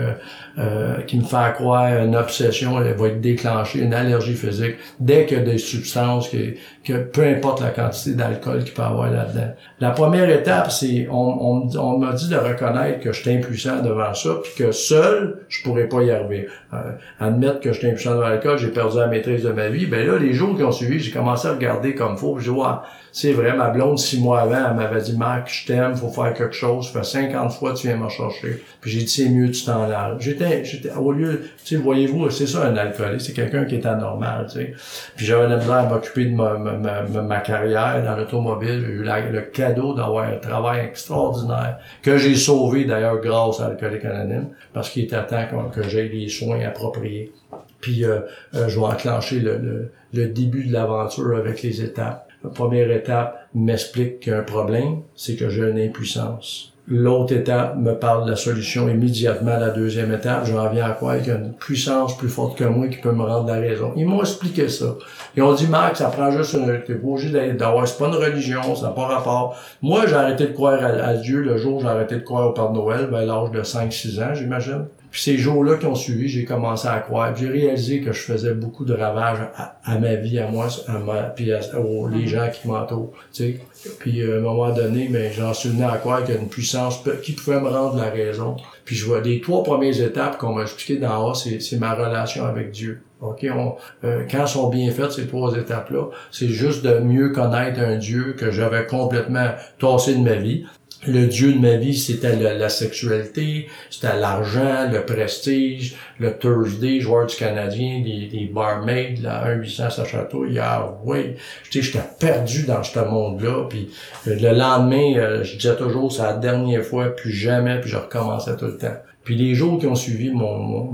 qui me fait croire une obsession, elle va être déclenchée, une allergie physique, dès qu'il y a des substances qui, que peu importe la quantité d'alcool qu'il peut avoir là-dedans. La première étape, c'est on, on, m'a dit de reconnaître que j'étais impuissant devant ça, puis que seul, je pourrais pas y arriver. Euh, admettre que j'étais impuissant devant l'alcool, j'ai perdu la maîtrise de ma vie. Ben là, les jours qui ont suivi, j'ai commencé à regarder comme faut. Je vois, c'est vrai, ma blonde, six mois avant, elle m'avait dit, Marc, je t'aime, faut faire quelque chose. Ça fait 50 fois tu viens me chercher. Puis j'ai dit, c'est mieux, tu t'en laves. J'étais, j'étais, au lieu, tu sais, voyez-vous, c'est ça un alcoolique, c'est quelqu'un qui est anormal, tu sais. Puis j'avais la misère à m'occuper de ma, ma, ma, carrière dans l'automobile. J'ai eu le cadeau d'avoir un travail extraordinaire que j'ai sauvé d'ailleurs grâce à l'alcoolique anonyme parce qu'il était temps que, j'ai les soins appropriés. Puis euh, euh, je vais enclencher le, le, le début de l'aventure avec les étapes. La première étape m'explique qu'un problème, c'est que j'ai une impuissance. L'autre étape me parle de la solution immédiatement. La deuxième étape, j'en viens à quoi? Il y a une puissance plus forte que moi qui peut me rendre la raison. Ils m'ont expliqué ça. Ils ont dit, Marc, ça prend juste une, t'es obligé d'avoir, c'est pas une religion, ça n'a pas rapport. Moi, j'ai arrêté de croire à, Dieu le jour où j'ai arrêté de croire au Père Noël, ben, à l'âge de 5-6 ans, j'imagine. Puis ces jours-là qui ont suivi, j'ai commencé à croire. J'ai réalisé que je faisais beaucoup de ravages à, ma vie, à moi, à ma, puis aux les gens qui m'entourent. Tu sais. Puis euh, à un moment donné, mais j'en suis venu à croire qu'il y a une puissance qui pouvait me rendre la raison. Puis je vois les trois premières étapes qu'on m'a expliqué dans haut, c'est ma relation avec Dieu. OK, on, euh, quand sont bien faites ces trois étapes-là, c'est juste de mieux connaître un Dieu que j'avais complètement tassé de ma vie le dieu de ma vie, c'était la sexualité, c'était l'argent, le prestige, le Thursday, joueur du Canadien, des, des barmaids, la 1-800 sa château, hier, oui, j'étais perdu dans ce monde-là, puis euh, le lendemain, euh, je disais toujours, c'est la dernière fois, plus jamais, puis je recommençais tout le temps. Puis les jours qui ont suivi mon,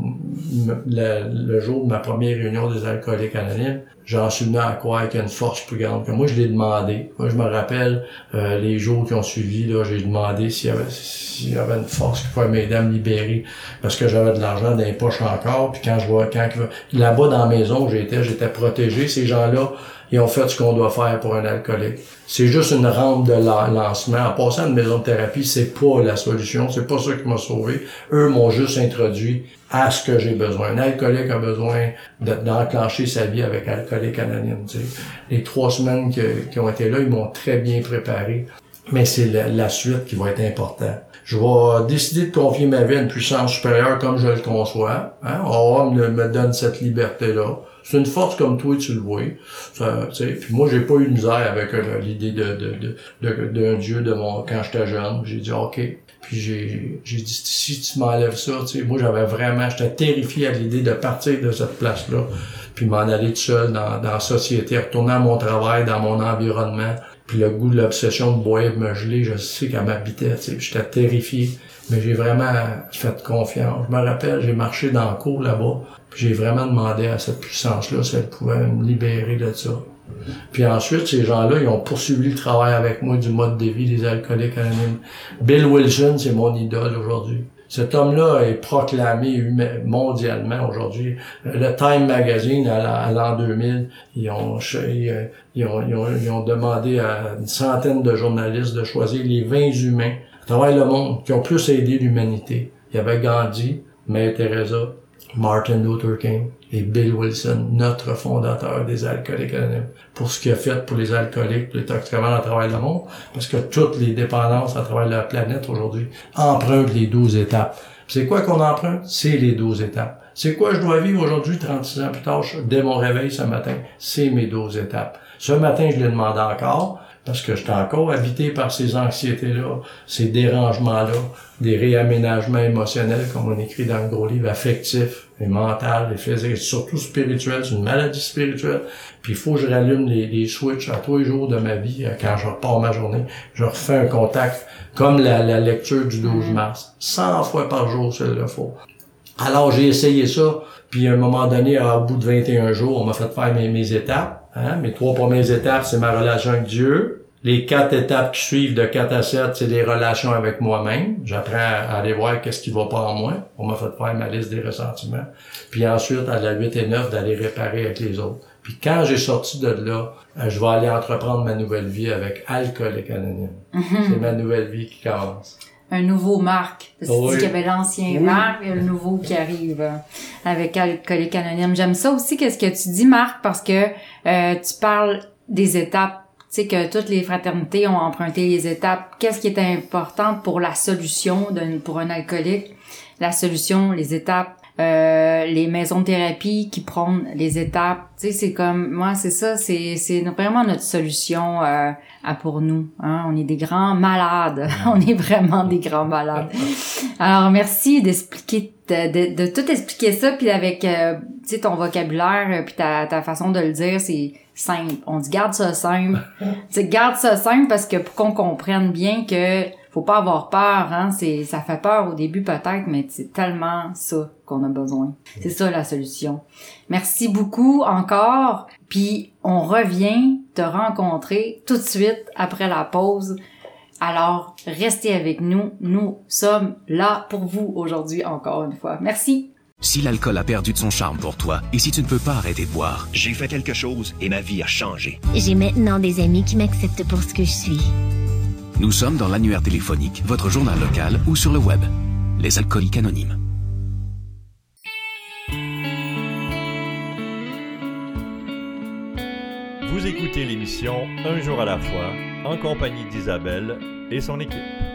le, jour de ma première réunion des alcooliques anonymes, j'en suis venu à croire qu'il y a une force plus grande que moi. Je l'ai demandé. Moi, je me rappelle euh, les jours qui ont suivi, là, j'ai demandé s'il y avait s'il y avait une force qui pouvait m'aider à me libérer parce que j'avais de l'argent dans les poches encore. Puis quand je vois quand là-bas dans la maison où j'étais, j'étais protégé. Ces gens-là ils ont fait ce qu'on doit faire pour un alcoolique. C'est juste une rampe de lancement. En passant une maison de thérapie, c'est pas la solution, c'est pas ça qui m'a sauvé. Eux m'ont juste introduit à ce que j'ai besoin. Un alcoolique a besoin d'enclencher sa vie avec Alcoolique Anonyme. Les trois semaines qui ont été là, ils m'ont très bien préparé mais c'est la, suite qui va être importante. Je vais décider de confier ma vie à une puissance supérieure comme je le conçois. Hein? On me donne cette liberté-là. C'est une force comme toi, tu le vois. Ça, puis moi, j'ai pas eu de misère avec euh, l'idée de, de, de, d'un Dieu de mon quand j'étais jeune. J'ai dit OK. Puis j'ai, j'ai dit si tu m'enlèves ça, tu sais, moi j'avais vraiment, j'étais terrifié à l'idée de partir de cette place-là, puis m'en aller tout seul dans, dans la société, retourner à mon travail, dans mon environnement, puis le goût de l'obsession de boire de me geler, je sais qu'elle m'habitait, tu sais, j'étais terrifié. Mais j'ai vraiment fait confiance. Je me rappelle, j'ai marché dans le cours là-bas, j'ai vraiment demandé à cette puissance-là si elle pouvait me libérer de ça. Puis ensuite, ces gens-là, ils ont poursuivi le travail avec moi du mode de vie des alcooliques anonymes. Bill Wilson, c'est mon idole aujourd'hui. Cet homme-là est proclamé mondialement aujourd'hui. Le Time Magazine, à l'an 2000, ils ont, ils, ont, ils, ont, ils ont demandé à une centaine de journalistes de choisir les 20 humains à travers le monde qui ont plus aidé l'humanité. Il y avait Gandhi, Mère Teresa, Martin Luther King et Bill Wilson, notre fondateur des alcooliques anonymes, pour ce qu'il a fait pour les alcooliques, pour les toxicomans à travers le monde, parce que toutes les dépendances à travers la planète aujourd'hui empruntent les 12 étapes. C'est quoi qu'on emprunte? C'est les 12 étapes. C'est quoi je dois vivre aujourd'hui, 36 ans plus tard, dès mon réveil ce matin? C'est mes 12 étapes. Ce matin, je l'ai demandé encore, parce que j'étais encore habité par ces anxiétés-là, ces dérangements-là, des réaménagements émotionnels, comme on écrit dans le gros livre, affectifs et mental, et physiques, surtout spirituels, c'est une maladie spirituelle. Puis il faut que je rallume les, les switches à tous les jours de ma vie, euh, quand je repars ma journée, je refais un contact, comme la, la lecture du 12 mm-hmm. mars, 100 fois par jour s'il le faut. Alors j'ai essayé ça, puis à un moment donné, au bout de 21 jours, on m'a fait faire mes, mes étapes, Hein? Mes trois premières étapes, c'est ma relation avec Dieu. Les quatre étapes qui suivent de 4 à 7, c'est les relations avec moi-même. J'apprends à aller voir qu'est-ce qui va pas en moi. On m'a fait faire ma liste des ressentiments. Puis ensuite, à la 8 et 9, d'aller réparer avec les autres. Puis quand j'ai sorti de là, euh, je vais aller entreprendre ma nouvelle vie avec Alcoolique Anonyme. Mm-hmm. C'est ma nouvelle vie qui commence un nouveau Marc. Parce que qu'il y avait l'ancien Marc et le nouveau qui arrive euh, avec Alcoolique Anonyme. J'aime ça aussi qu'est-ce que tu dis, Marc, parce que euh, tu parles des étapes. Tu sais que toutes les fraternités ont emprunté les étapes. Qu'est-ce qui est important pour la solution pour un alcoolique? La solution, les étapes, euh, les maisons de thérapie qui prennent les étapes. Tu sais, c'est comme moi, c'est ça, c'est c'est vraiment notre solution euh, à pour nous. Hein? On est des grands malades. On est vraiment des grands malades. Alors merci d'expliquer de, de, tout expliquer ça puis avec euh, tu sais ton vocabulaire puis ta, ta façon de le dire c'est simple on dit garde ça simple tu garde ça simple parce que pour qu'on comprenne bien que faut pas avoir peur, hein. C'est, ça fait peur au début peut-être, mais c'est tellement ça qu'on a besoin. C'est ça la solution. Merci beaucoup encore. Puis on revient te rencontrer tout de suite après la pause. Alors restez avec nous. Nous sommes là pour vous aujourd'hui encore une fois. Merci. Si l'alcool a perdu de son charme pour toi et si tu ne peux pas arrêter de boire, j'ai fait quelque chose et ma vie a changé. J'ai maintenant des amis qui m'acceptent pour ce que je suis. Nous sommes dans l'annuaire téléphonique, votre journal local ou sur le web. Les alcooliques anonymes. Vous écoutez l'émission Un jour à la fois en compagnie d'Isabelle et son équipe.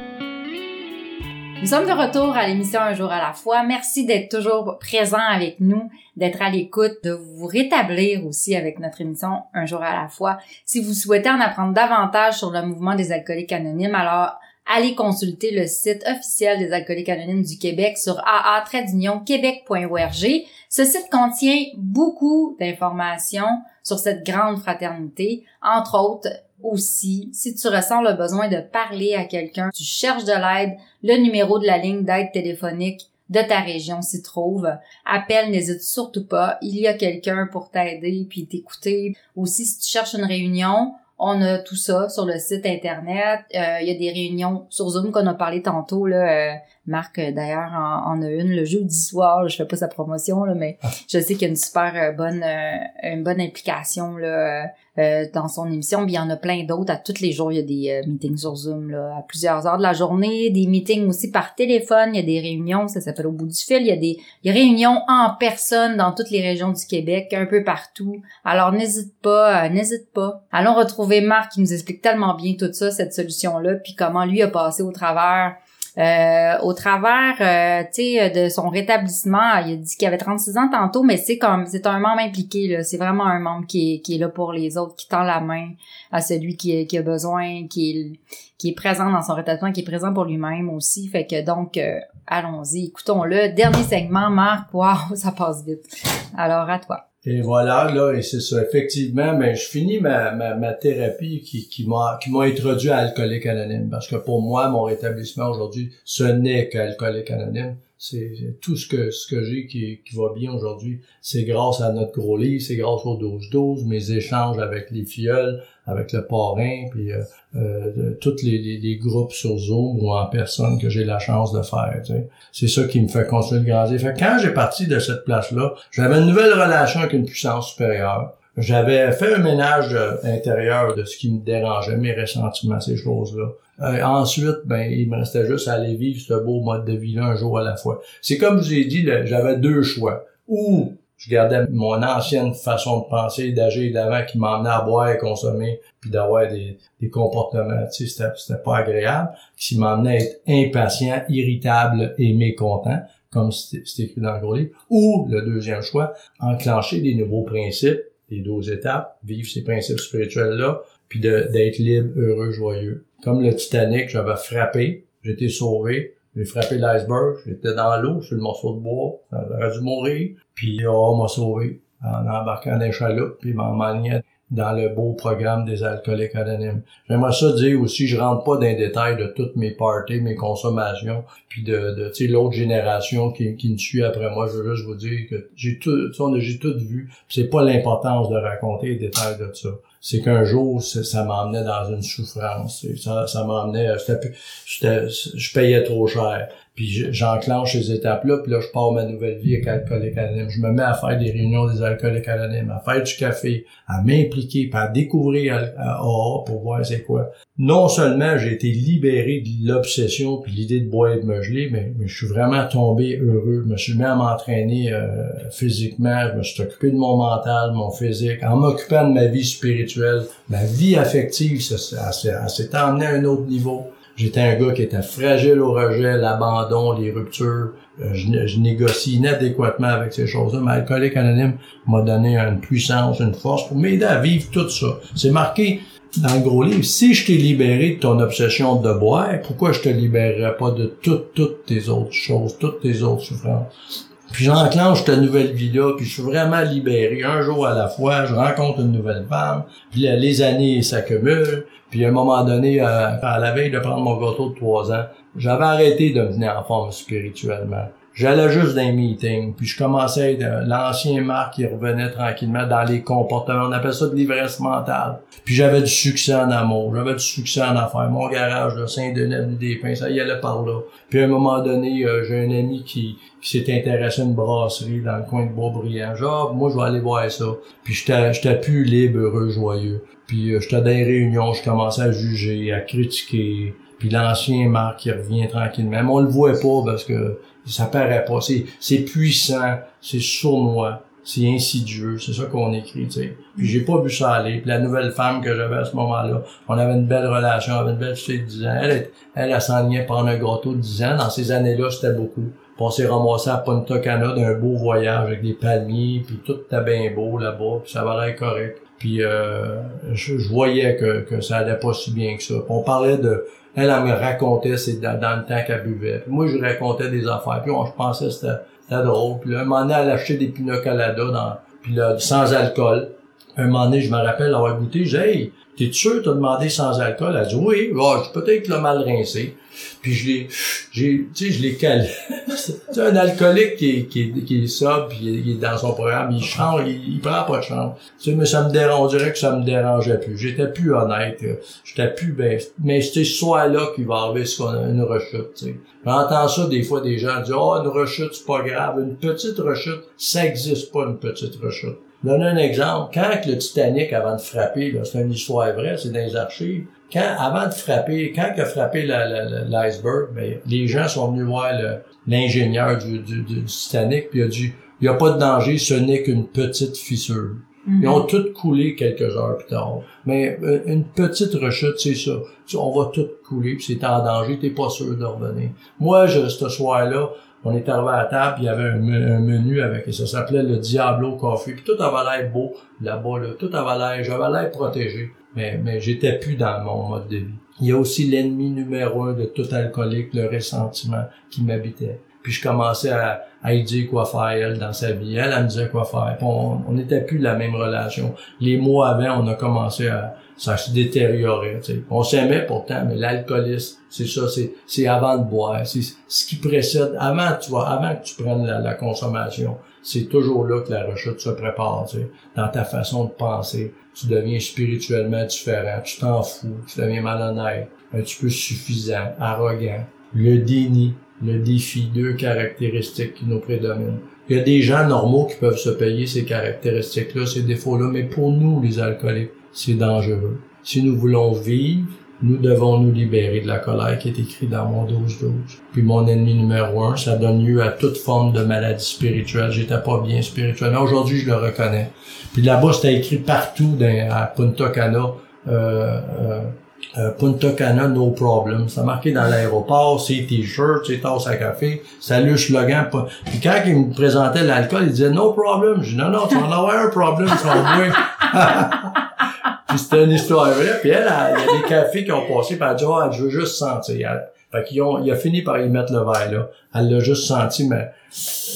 Nous sommes de retour à l'émission Un jour à la fois. Merci d'être toujours présent avec nous, d'être à l'écoute, de vous rétablir aussi avec notre émission Un jour à la fois. Si vous souhaitez en apprendre davantage sur le mouvement des alcooliques anonymes, alors allez consulter le site officiel des alcooliques anonymes du Québec sur aa-québec.org. Ce site contient beaucoup d'informations sur cette grande fraternité, entre autres aussi, si tu ressens le besoin de parler à quelqu'un, tu cherches de l'aide, le numéro de la ligne d'aide téléphonique de ta région s'y trouve. Appelle, n'hésite surtout pas. Il y a quelqu'un pour t'aider puis t'écouter. Aussi, si tu cherches une réunion, on a tout ça sur le site internet. Euh, il y a des réunions sur Zoom qu'on a parlé tantôt là, euh, Marc, euh, d'ailleurs, en, en, a une le jeudi soir. Je fais pas sa promotion, là, mais je sais qu'il y a une super euh, bonne, euh, une bonne implication là, dans son émission. Puis il y en a plein d'autres. À tous les jours, il y a des meetings sur Zoom là, à plusieurs heures de la journée. Des meetings aussi par téléphone. Il y a des réunions, ça s'appelle au bout du fil. Il y a des, des réunions en personne dans toutes les régions du Québec, un peu partout. Alors n'hésite pas, n'hésite pas. Allons retrouver Marc qui nous explique tellement bien tout ça, cette solution-là, puis comment lui a passé au travers euh, au travers, euh, de son rétablissement, il a dit qu'il avait 36 ans tantôt, mais c'est comme, c'est un membre impliqué. C'est vraiment un membre qui est, qui est là pour les autres, qui tend la main à celui qui, a besoin, qui est, qui présent dans son rétablissement, qui est présent pour lui-même aussi. Fait que donc, euh, allons-y, écoutons-le. Dernier segment, Marc, wow, ça passe vite. Alors, à toi. Et voilà, là, et c'est ça. Effectivement, mais je finis ma, ma, ma thérapie qui, qui m'a qui m'a introduit à Alcoolique Anonyme. Parce que pour moi, mon rétablissement aujourd'hui, ce n'est qu'Alcoolique Anonyme. C'est tout ce que ce que j'ai qui, qui va bien aujourd'hui. C'est grâce à notre gros livre, c'est grâce au 12-12, mes échanges avec les filleuls, avec le parrain, puis euh, euh, tous les, les, groupes sur Zoom ou en personne que j'ai la chance de faire. C'est ça qui me fait continuer de grandir. Fait quand j'ai parti de cette place-là, j'avais une nouvelle relation avec une puissance supérieure. J'avais fait un ménage euh, intérieur de ce qui me dérangeait, mes ressentiments, ces choses-là. Euh, ensuite, ben, il me restait juste à aller vivre ce beau mode de vie-là un jour à la fois. C'est comme je vous ai dit, j'avais deux choix. Ou je gardais mon ancienne façon de penser, d'agir d'avant qui m'emmenait à boire et consommer, puis d'avoir des, des comportements, tu sais, c'était pas agréable, qui m'emmenait à être impatient, irritable et mécontent, comme c'était écrit dans le gros livre. Ou, le deuxième choix, enclencher des nouveaux principes, les 12 étapes, vivre ces principes spirituels-là, puis d'être libre, heureux, joyeux. Comme le Titanic, j'avais frappé, j'étais sauvé, j'ai frappé l'iceberg, j'étais dans l'eau, sur le morceau de bois, j'aurais dû mourir. Puis oh, m'a sauvé en embarquant dans les chaloupes, puis m'emmenant dans le beau programme des alcooliques anonymes. J'aimerais ça dire aussi, je rentre pas dans les détails de toutes mes parties, mes consommations, puis de, de tu sais, l'autre génération qui, qui me suit après moi. Je veux juste vous dire que j'ai tout, j'ai tout vu. C'est pas l'importance de raconter les détails de ça c'est qu'un jour, ça m'emmenait dans une souffrance. Ça, m'emmenait, je payais trop cher. Puis j'enclenche ces étapes-là, puis là, je pars ma nouvelle vie avec Alcoolique Anonyme. Je me mets à faire des réunions des alcooliques anonymes, à faire du café, à m'impliquer, puis à découvrir AA pour voir c'est quoi. Non seulement j'ai été libéré de l'obsession puis l'idée de boire et de me geler, mais, je suis vraiment tombé heureux. Je me suis mis à m'entraîner euh, physiquement, je me suis occupé de mon mental, mon physique, en m'occupant de ma vie spirituelle, ma vie affective, s'est emmené à un autre niveau. J'étais un gars qui était fragile au rejet, l'abandon, les ruptures. Euh, je, négocie inadéquatement avec ces choses-là. Mais Alcoolique Anonyme m'a donné une puissance, une force pour m'aider à vivre tout ça. C'est marqué dans le gros livre. Si je t'ai libéré de ton obsession de boire, pourquoi je te libérerais pas de toutes, toutes tes autres choses, toutes tes autres souffrances? Puis j'enclenche ta nouvelle vie-là, puis je suis vraiment libéré. Un jour à la fois, je rencontre une nouvelle femme, puis les années s'accumulent, puis à un moment donné, à la veille de prendre mon gâteau de trois ans, j'avais arrêté de me en forme spirituellement. J'allais juste dans les meetings, puis je commençais à être l'ancien Marc qui revenait tranquillement dans les comportements. On appelle ça de l'ivresse mentale. Puis j'avais du succès en amour, j'avais du succès en affaires. Mon garage de Saint-Denis des Pins, ça y allait par là. Puis à un moment donné, euh, j'ai un ami qui, s'est intéressé à une brasserie dans le coin de Boisbriand. Genre, moi je vais aller voir ça. Puis j'étais plus libre, heureux, joyeux. Puis euh, j'étais dans les réunions, je commençais à juger, à critiquer. Puis l'ancien Marc qui revient tranquillement. Mais on le voit pas parce que ça paraît pas. C'est, puissant, c'est sournois, c'est insidieux, c'est ça qu'on écrit, tu sais. Puis j'ai pas vu ça aller. Puis la nouvelle femme que j'avais à ce moment-là, on avait une belle relation, on avait une belle fille de 10 ans. Elle, elle, elle, s'enlignait un gâteau de 10 ans. Dans ces années-là, c'était beaucoup. Puis on s'est ramassé à Punta Cana d'un beau voyage avec des palmiers, puis tout était bien beau là-bas, puis ça valait correct. Puis euh, je, voyais que, que ça allait pas si bien que ça. on parlait de elle, elle me racontait c'est dans, le temps qu'elle buvait. Puis moi, je racontais des affaires. Puis on, je pensais que c'était drôle. Puis là, un moment donné, elle achetait des pina dans, puis là, sans alcool. Un moment donné, je me rappelle avoir goûté, j'ai hey, t'es sûr t'as demandé sans alcool? Elle dit, oui, oh, peut-être le mal rincé. Puis je l'ai, j'ai, tu sais, je l'ai calé. c'est un alcoolique qui est, qui est, qui est sobre, puis il est dans son programme, il change, il, prend pas de chance. Tu sais, mais ça me dérange, on dirait que ça me dérangeait plus. J'étais plus honnête, là. j'étais plus ben, mais c'est ce soir-là qu'il va arriver ce qu'on a, une rechute, tu sais. J'entends ça des fois des gens dire, oh, une rechute, c'est pas grave. Une petite rechute, ça existe pas, une petite rechute. Donne un exemple. Quand le Titanic, avant de frapper, c'est une histoire vraie, c'est dans les archives, quand, avant de frapper, quand il a frappé l'iceberg, ben, les gens sont venus voir l'ingénieur du, du, du Titanic, puis il a dit, il n'y a pas de danger, ce n'est qu'une petite fissure. Ils ont tous coulé quelques heures plus tard. Mais euh, une petite rechute, c'est ça. On va tout couler, puis c'est en danger, t'es pas sûr de revenir. Moi, je, ce soir-là, on est arrivé à la table, il y avait un, me- un menu avec, et ça s'appelait le Diablo Coffee, puis tout avait l'air beau là-bas, là. Tout avait l'air, j'avais l'air protégé. Mais, mais j'étais plus dans mon mode de vie. Il y a aussi l'ennemi numéro un de tout alcoolique, le ressentiment qui m'habitait. Puis je commençais à, à lui dire quoi faire, elle, dans sa vie. Elle, elle me disait quoi faire. Puis on n'était plus la même relation. Les mois avant, on a commencé à... Ça se détériorait, tu sais. On s'aimait pourtant, mais l'alcoolisme, c'est ça, c'est, c'est avant de boire. C'est ce qui précède, avant, tu vois, avant que tu prennes la, la consommation, c'est toujours là que la rechute se prépare, tu sais. Dans ta façon de penser, tu deviens spirituellement différent, tu t'en fous, tu deviens malhonnête, un petit peu suffisant, arrogant. Le déni, le défi, deux caractéristiques qui nous prédominent. Il y a des gens normaux qui peuvent se payer ces caractéristiques-là, ces défauts-là, mais pour nous, les alcooliques, c'est dangereux. Si nous voulons vivre, nous devons nous libérer de la colère qui est écrit dans mon 12-12. Puis mon ennemi numéro un, ça donne lieu à toute forme de maladie spirituelle. J'étais pas bien spirituellement. Aujourd'hui, je le reconnais. Puis là-bas, c'était écrit partout dans, à Punta Cana, euh, euh, euh, Punta Cana, no problem. C'est marqué dans l'aéroport, c'est t-shirt, c'est tasse à café, le slogan. pas- Puis quand il me présentait l'alcool, il disait no problem. Je dis non, non, tu vas en avoir un problème, tu vas. Puis c'était une histoire vraie. Puis elle, il y a des cafés qui ont passé, puis elle a dit, ah, je veux juste sentir. Fait qu'ils ont, il a fini par y mettre le verre, là. Elle l'a juste senti, mais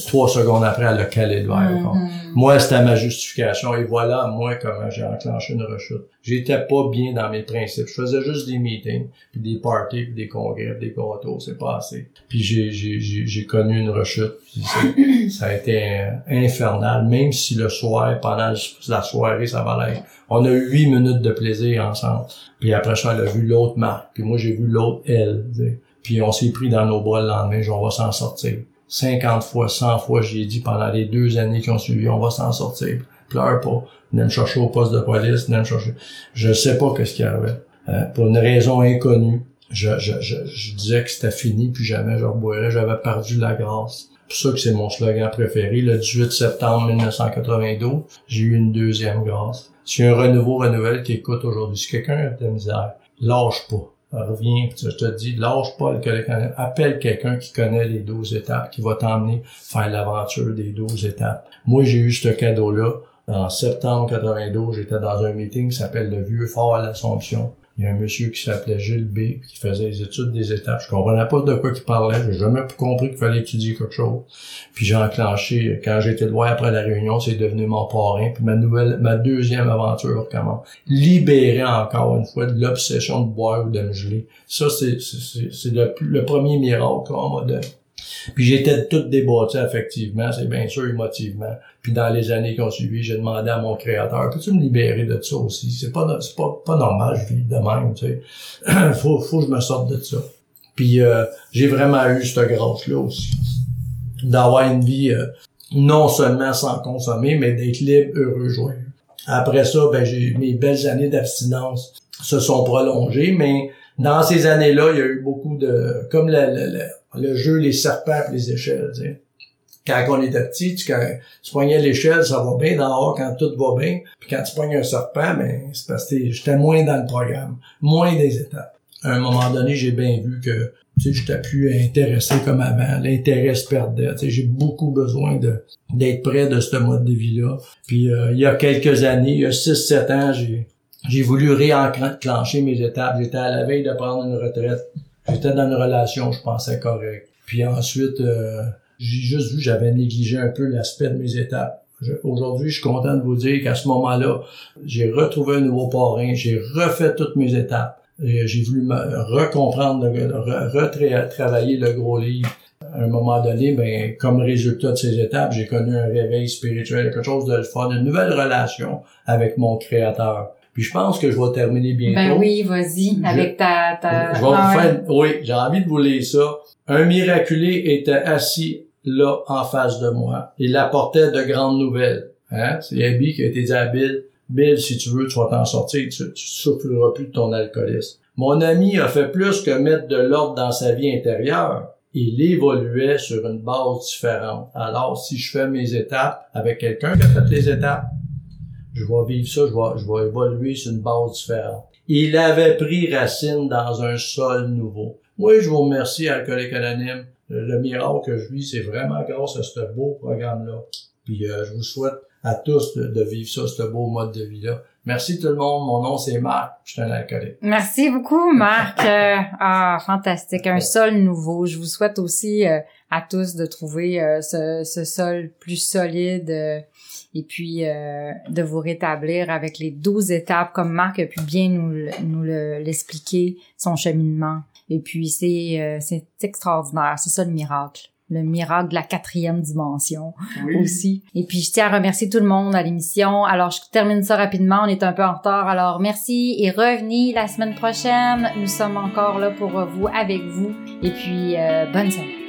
trois secondes après, elle a calé le verre. quoi. Moi, c'était ma justification. Et voilà, moi, comment j'ai enclenché une rechute. J'étais pas bien dans mes principes. Je faisais juste des meetings, puis des parties, puis des congrès, puis des gâteaux. C'est pas assez. Puis j'ai, j'ai, j'ai, j'ai connu une rechute. Ça a été infernal. Même si le soir, pendant la soirée, ça valait. On a eu huit minutes de plaisir ensemble. Puis après ça, elle a vu l'autre Marc. Puis moi, j'ai vu l'autre elle. tu sais. Puis on s'est pris dans nos bras le lendemain. Genre, on va s'en sortir. 50 fois, 100 fois, j'ai dit pendant les deux années qui ont suivi, on va s'en sortir. Pleure pas. Venez me chercher au poste de police, venez me chercher. Je sais pas qu'est-ce qui arrivait. Euh, pour une raison inconnue, je, je, je, je disais que c'était fini, puis jamais je reboirais. J'avais perdu la grâce. C'est pour ça que c'est mon slogan préféré. Le 18 septembre 1992, j'ai eu une deuxième grâce. Si un renouveau renouvelle qui écoute aujourd'hui, si quelqu'un a de la misère, lâche pas. Reviens, je te dis, lâche pas le collègue. Appelle quelqu'un qui connaît les 12 étapes, qui va t'emmener faire l'aventure des 12 étapes. Moi, j'ai eu ce cadeau-là. En septembre 92, j'étais dans un meeting qui s'appelle le Vieux Fort à l'Assomption. Il y a un monsieur qui s'appelait Gilles B, qui faisait les études des étapes. Je comprenais pas de quoi il parlait. J'ai jamais compris qu'il fallait étudier quelque chose. Puis j'ai enclenché, quand le voir après la réunion, c'est devenu mon parrain. Puis ma nouvelle, ma deuxième aventure commence. Libérer encore une fois de l'obsession de boire ou de me geler. Ça, c'est, le, le premier miracle qu'on m'a donné. Puis j'étais tout débattu affectivement, c'est bien sûr émotivement. Puis dans les années qui ont suivi, j'ai demandé à mon créateur, peux-tu me libérer de ça aussi? C'est pas, c'est pas, pas normal, je vis de même, tu sais. faut, faut que je me sorte de ça. Puis euh, j'ai vraiment eu cette grâce-là aussi. D'avoir une vie euh, non seulement sans consommer, mais d'être libre, heureux, joyeux. Après ça, ben j'ai mes belles années d'abstinence se sont prolongées, mais dans ces années-là, il y a eu beaucoup de comme le, jeu les serpents et les échelles. Tu sais. Quand on était petit, tu, quand tu pognais l'échelle, ça va bien dehors quand tout va bien. Puis quand tu pognes un serpent, ben c'est parce que j'étais moins dans le programme, moins des étapes. À un moment donné, j'ai bien vu que tu sais, j'étais plus intéressé comme avant. L'intérêt se perdait. Tu sais, j'ai beaucoup besoin de d'être près de ce mode de vie-là. Puis euh, il y a quelques années, il y a 6-7 ans, j'ai j'ai voulu réenclencher mes étapes. J'étais à la veille de prendre une retraite. J'étais dans une relation, je pensais correct. Puis ensuite, euh, j'ai juste vu j'avais négligé un peu l'aspect de mes étapes. Aujourd'hui, je suis content de vous dire qu'à ce moment-là, j'ai retrouvé un nouveau parrain, j'ai refait toutes mes étapes. J'ai voulu me recomprendre, le- re- retravailler le gros livre. À un moment donné, ben, comme résultat de ces étapes, j'ai connu un réveil spirituel, quelque chose de fun, une nouvelle relation avec mon créateur. Puis je pense que je vais terminer bientôt. Ben oui, vas-y, avec ta... ta... Je vais Ah vous faire, oui, j'ai envie de vous lire ça. Un miraculé était assis là en face de moi. Il apportait de grandes nouvelles. Hein? C'est Abby qui a été dit à Bill, Bill, si tu veux, tu vas t'en sortir, tu, tu souffriras plus de ton alcoolisme. Mon ami a fait plus que mettre de l'ordre dans sa vie intérieure. Il évoluait sur une base différente. Alors, si je fais mes étapes avec quelqu'un qui a fait les étapes, je vais vivre ça, je vais, je vais évoluer sur une base différente. Il avait pris racine dans un sol nouveau. Moi, je vous remercie, Alcoolique Anonyme. Le, le miracle que je vis, c'est vraiment grâce à ce beau programme-là. Puis euh, je vous souhaite à tous de, vivre ça, ce beau mode de vie-là. Merci tout le monde. Mon nom, c'est Marc. Je suis un alcoolique. Merci beaucoup, Marc. Euh, ah, fantastique. Un sol nouveau. Je vous souhaite aussi euh, à tous de trouver ce, sol plus solide et puis euh, de vous rétablir avec les 12 étapes, comme Marc a pu bien nous, nous le- l'expliquer, son cheminement. Et puis, c'est euh, c'est extraordinaire. C'est ça le miracle. Le miracle de la quatrième dimension aussi. Et puis, je tiens à remercier tout le monde à l'émission. Alors, je termine ça rapidement. On est un peu en retard. Alors, merci et revenez la semaine prochaine. Nous sommes encore là pour vous, avec vous. Et puis, euh, bonne semaine.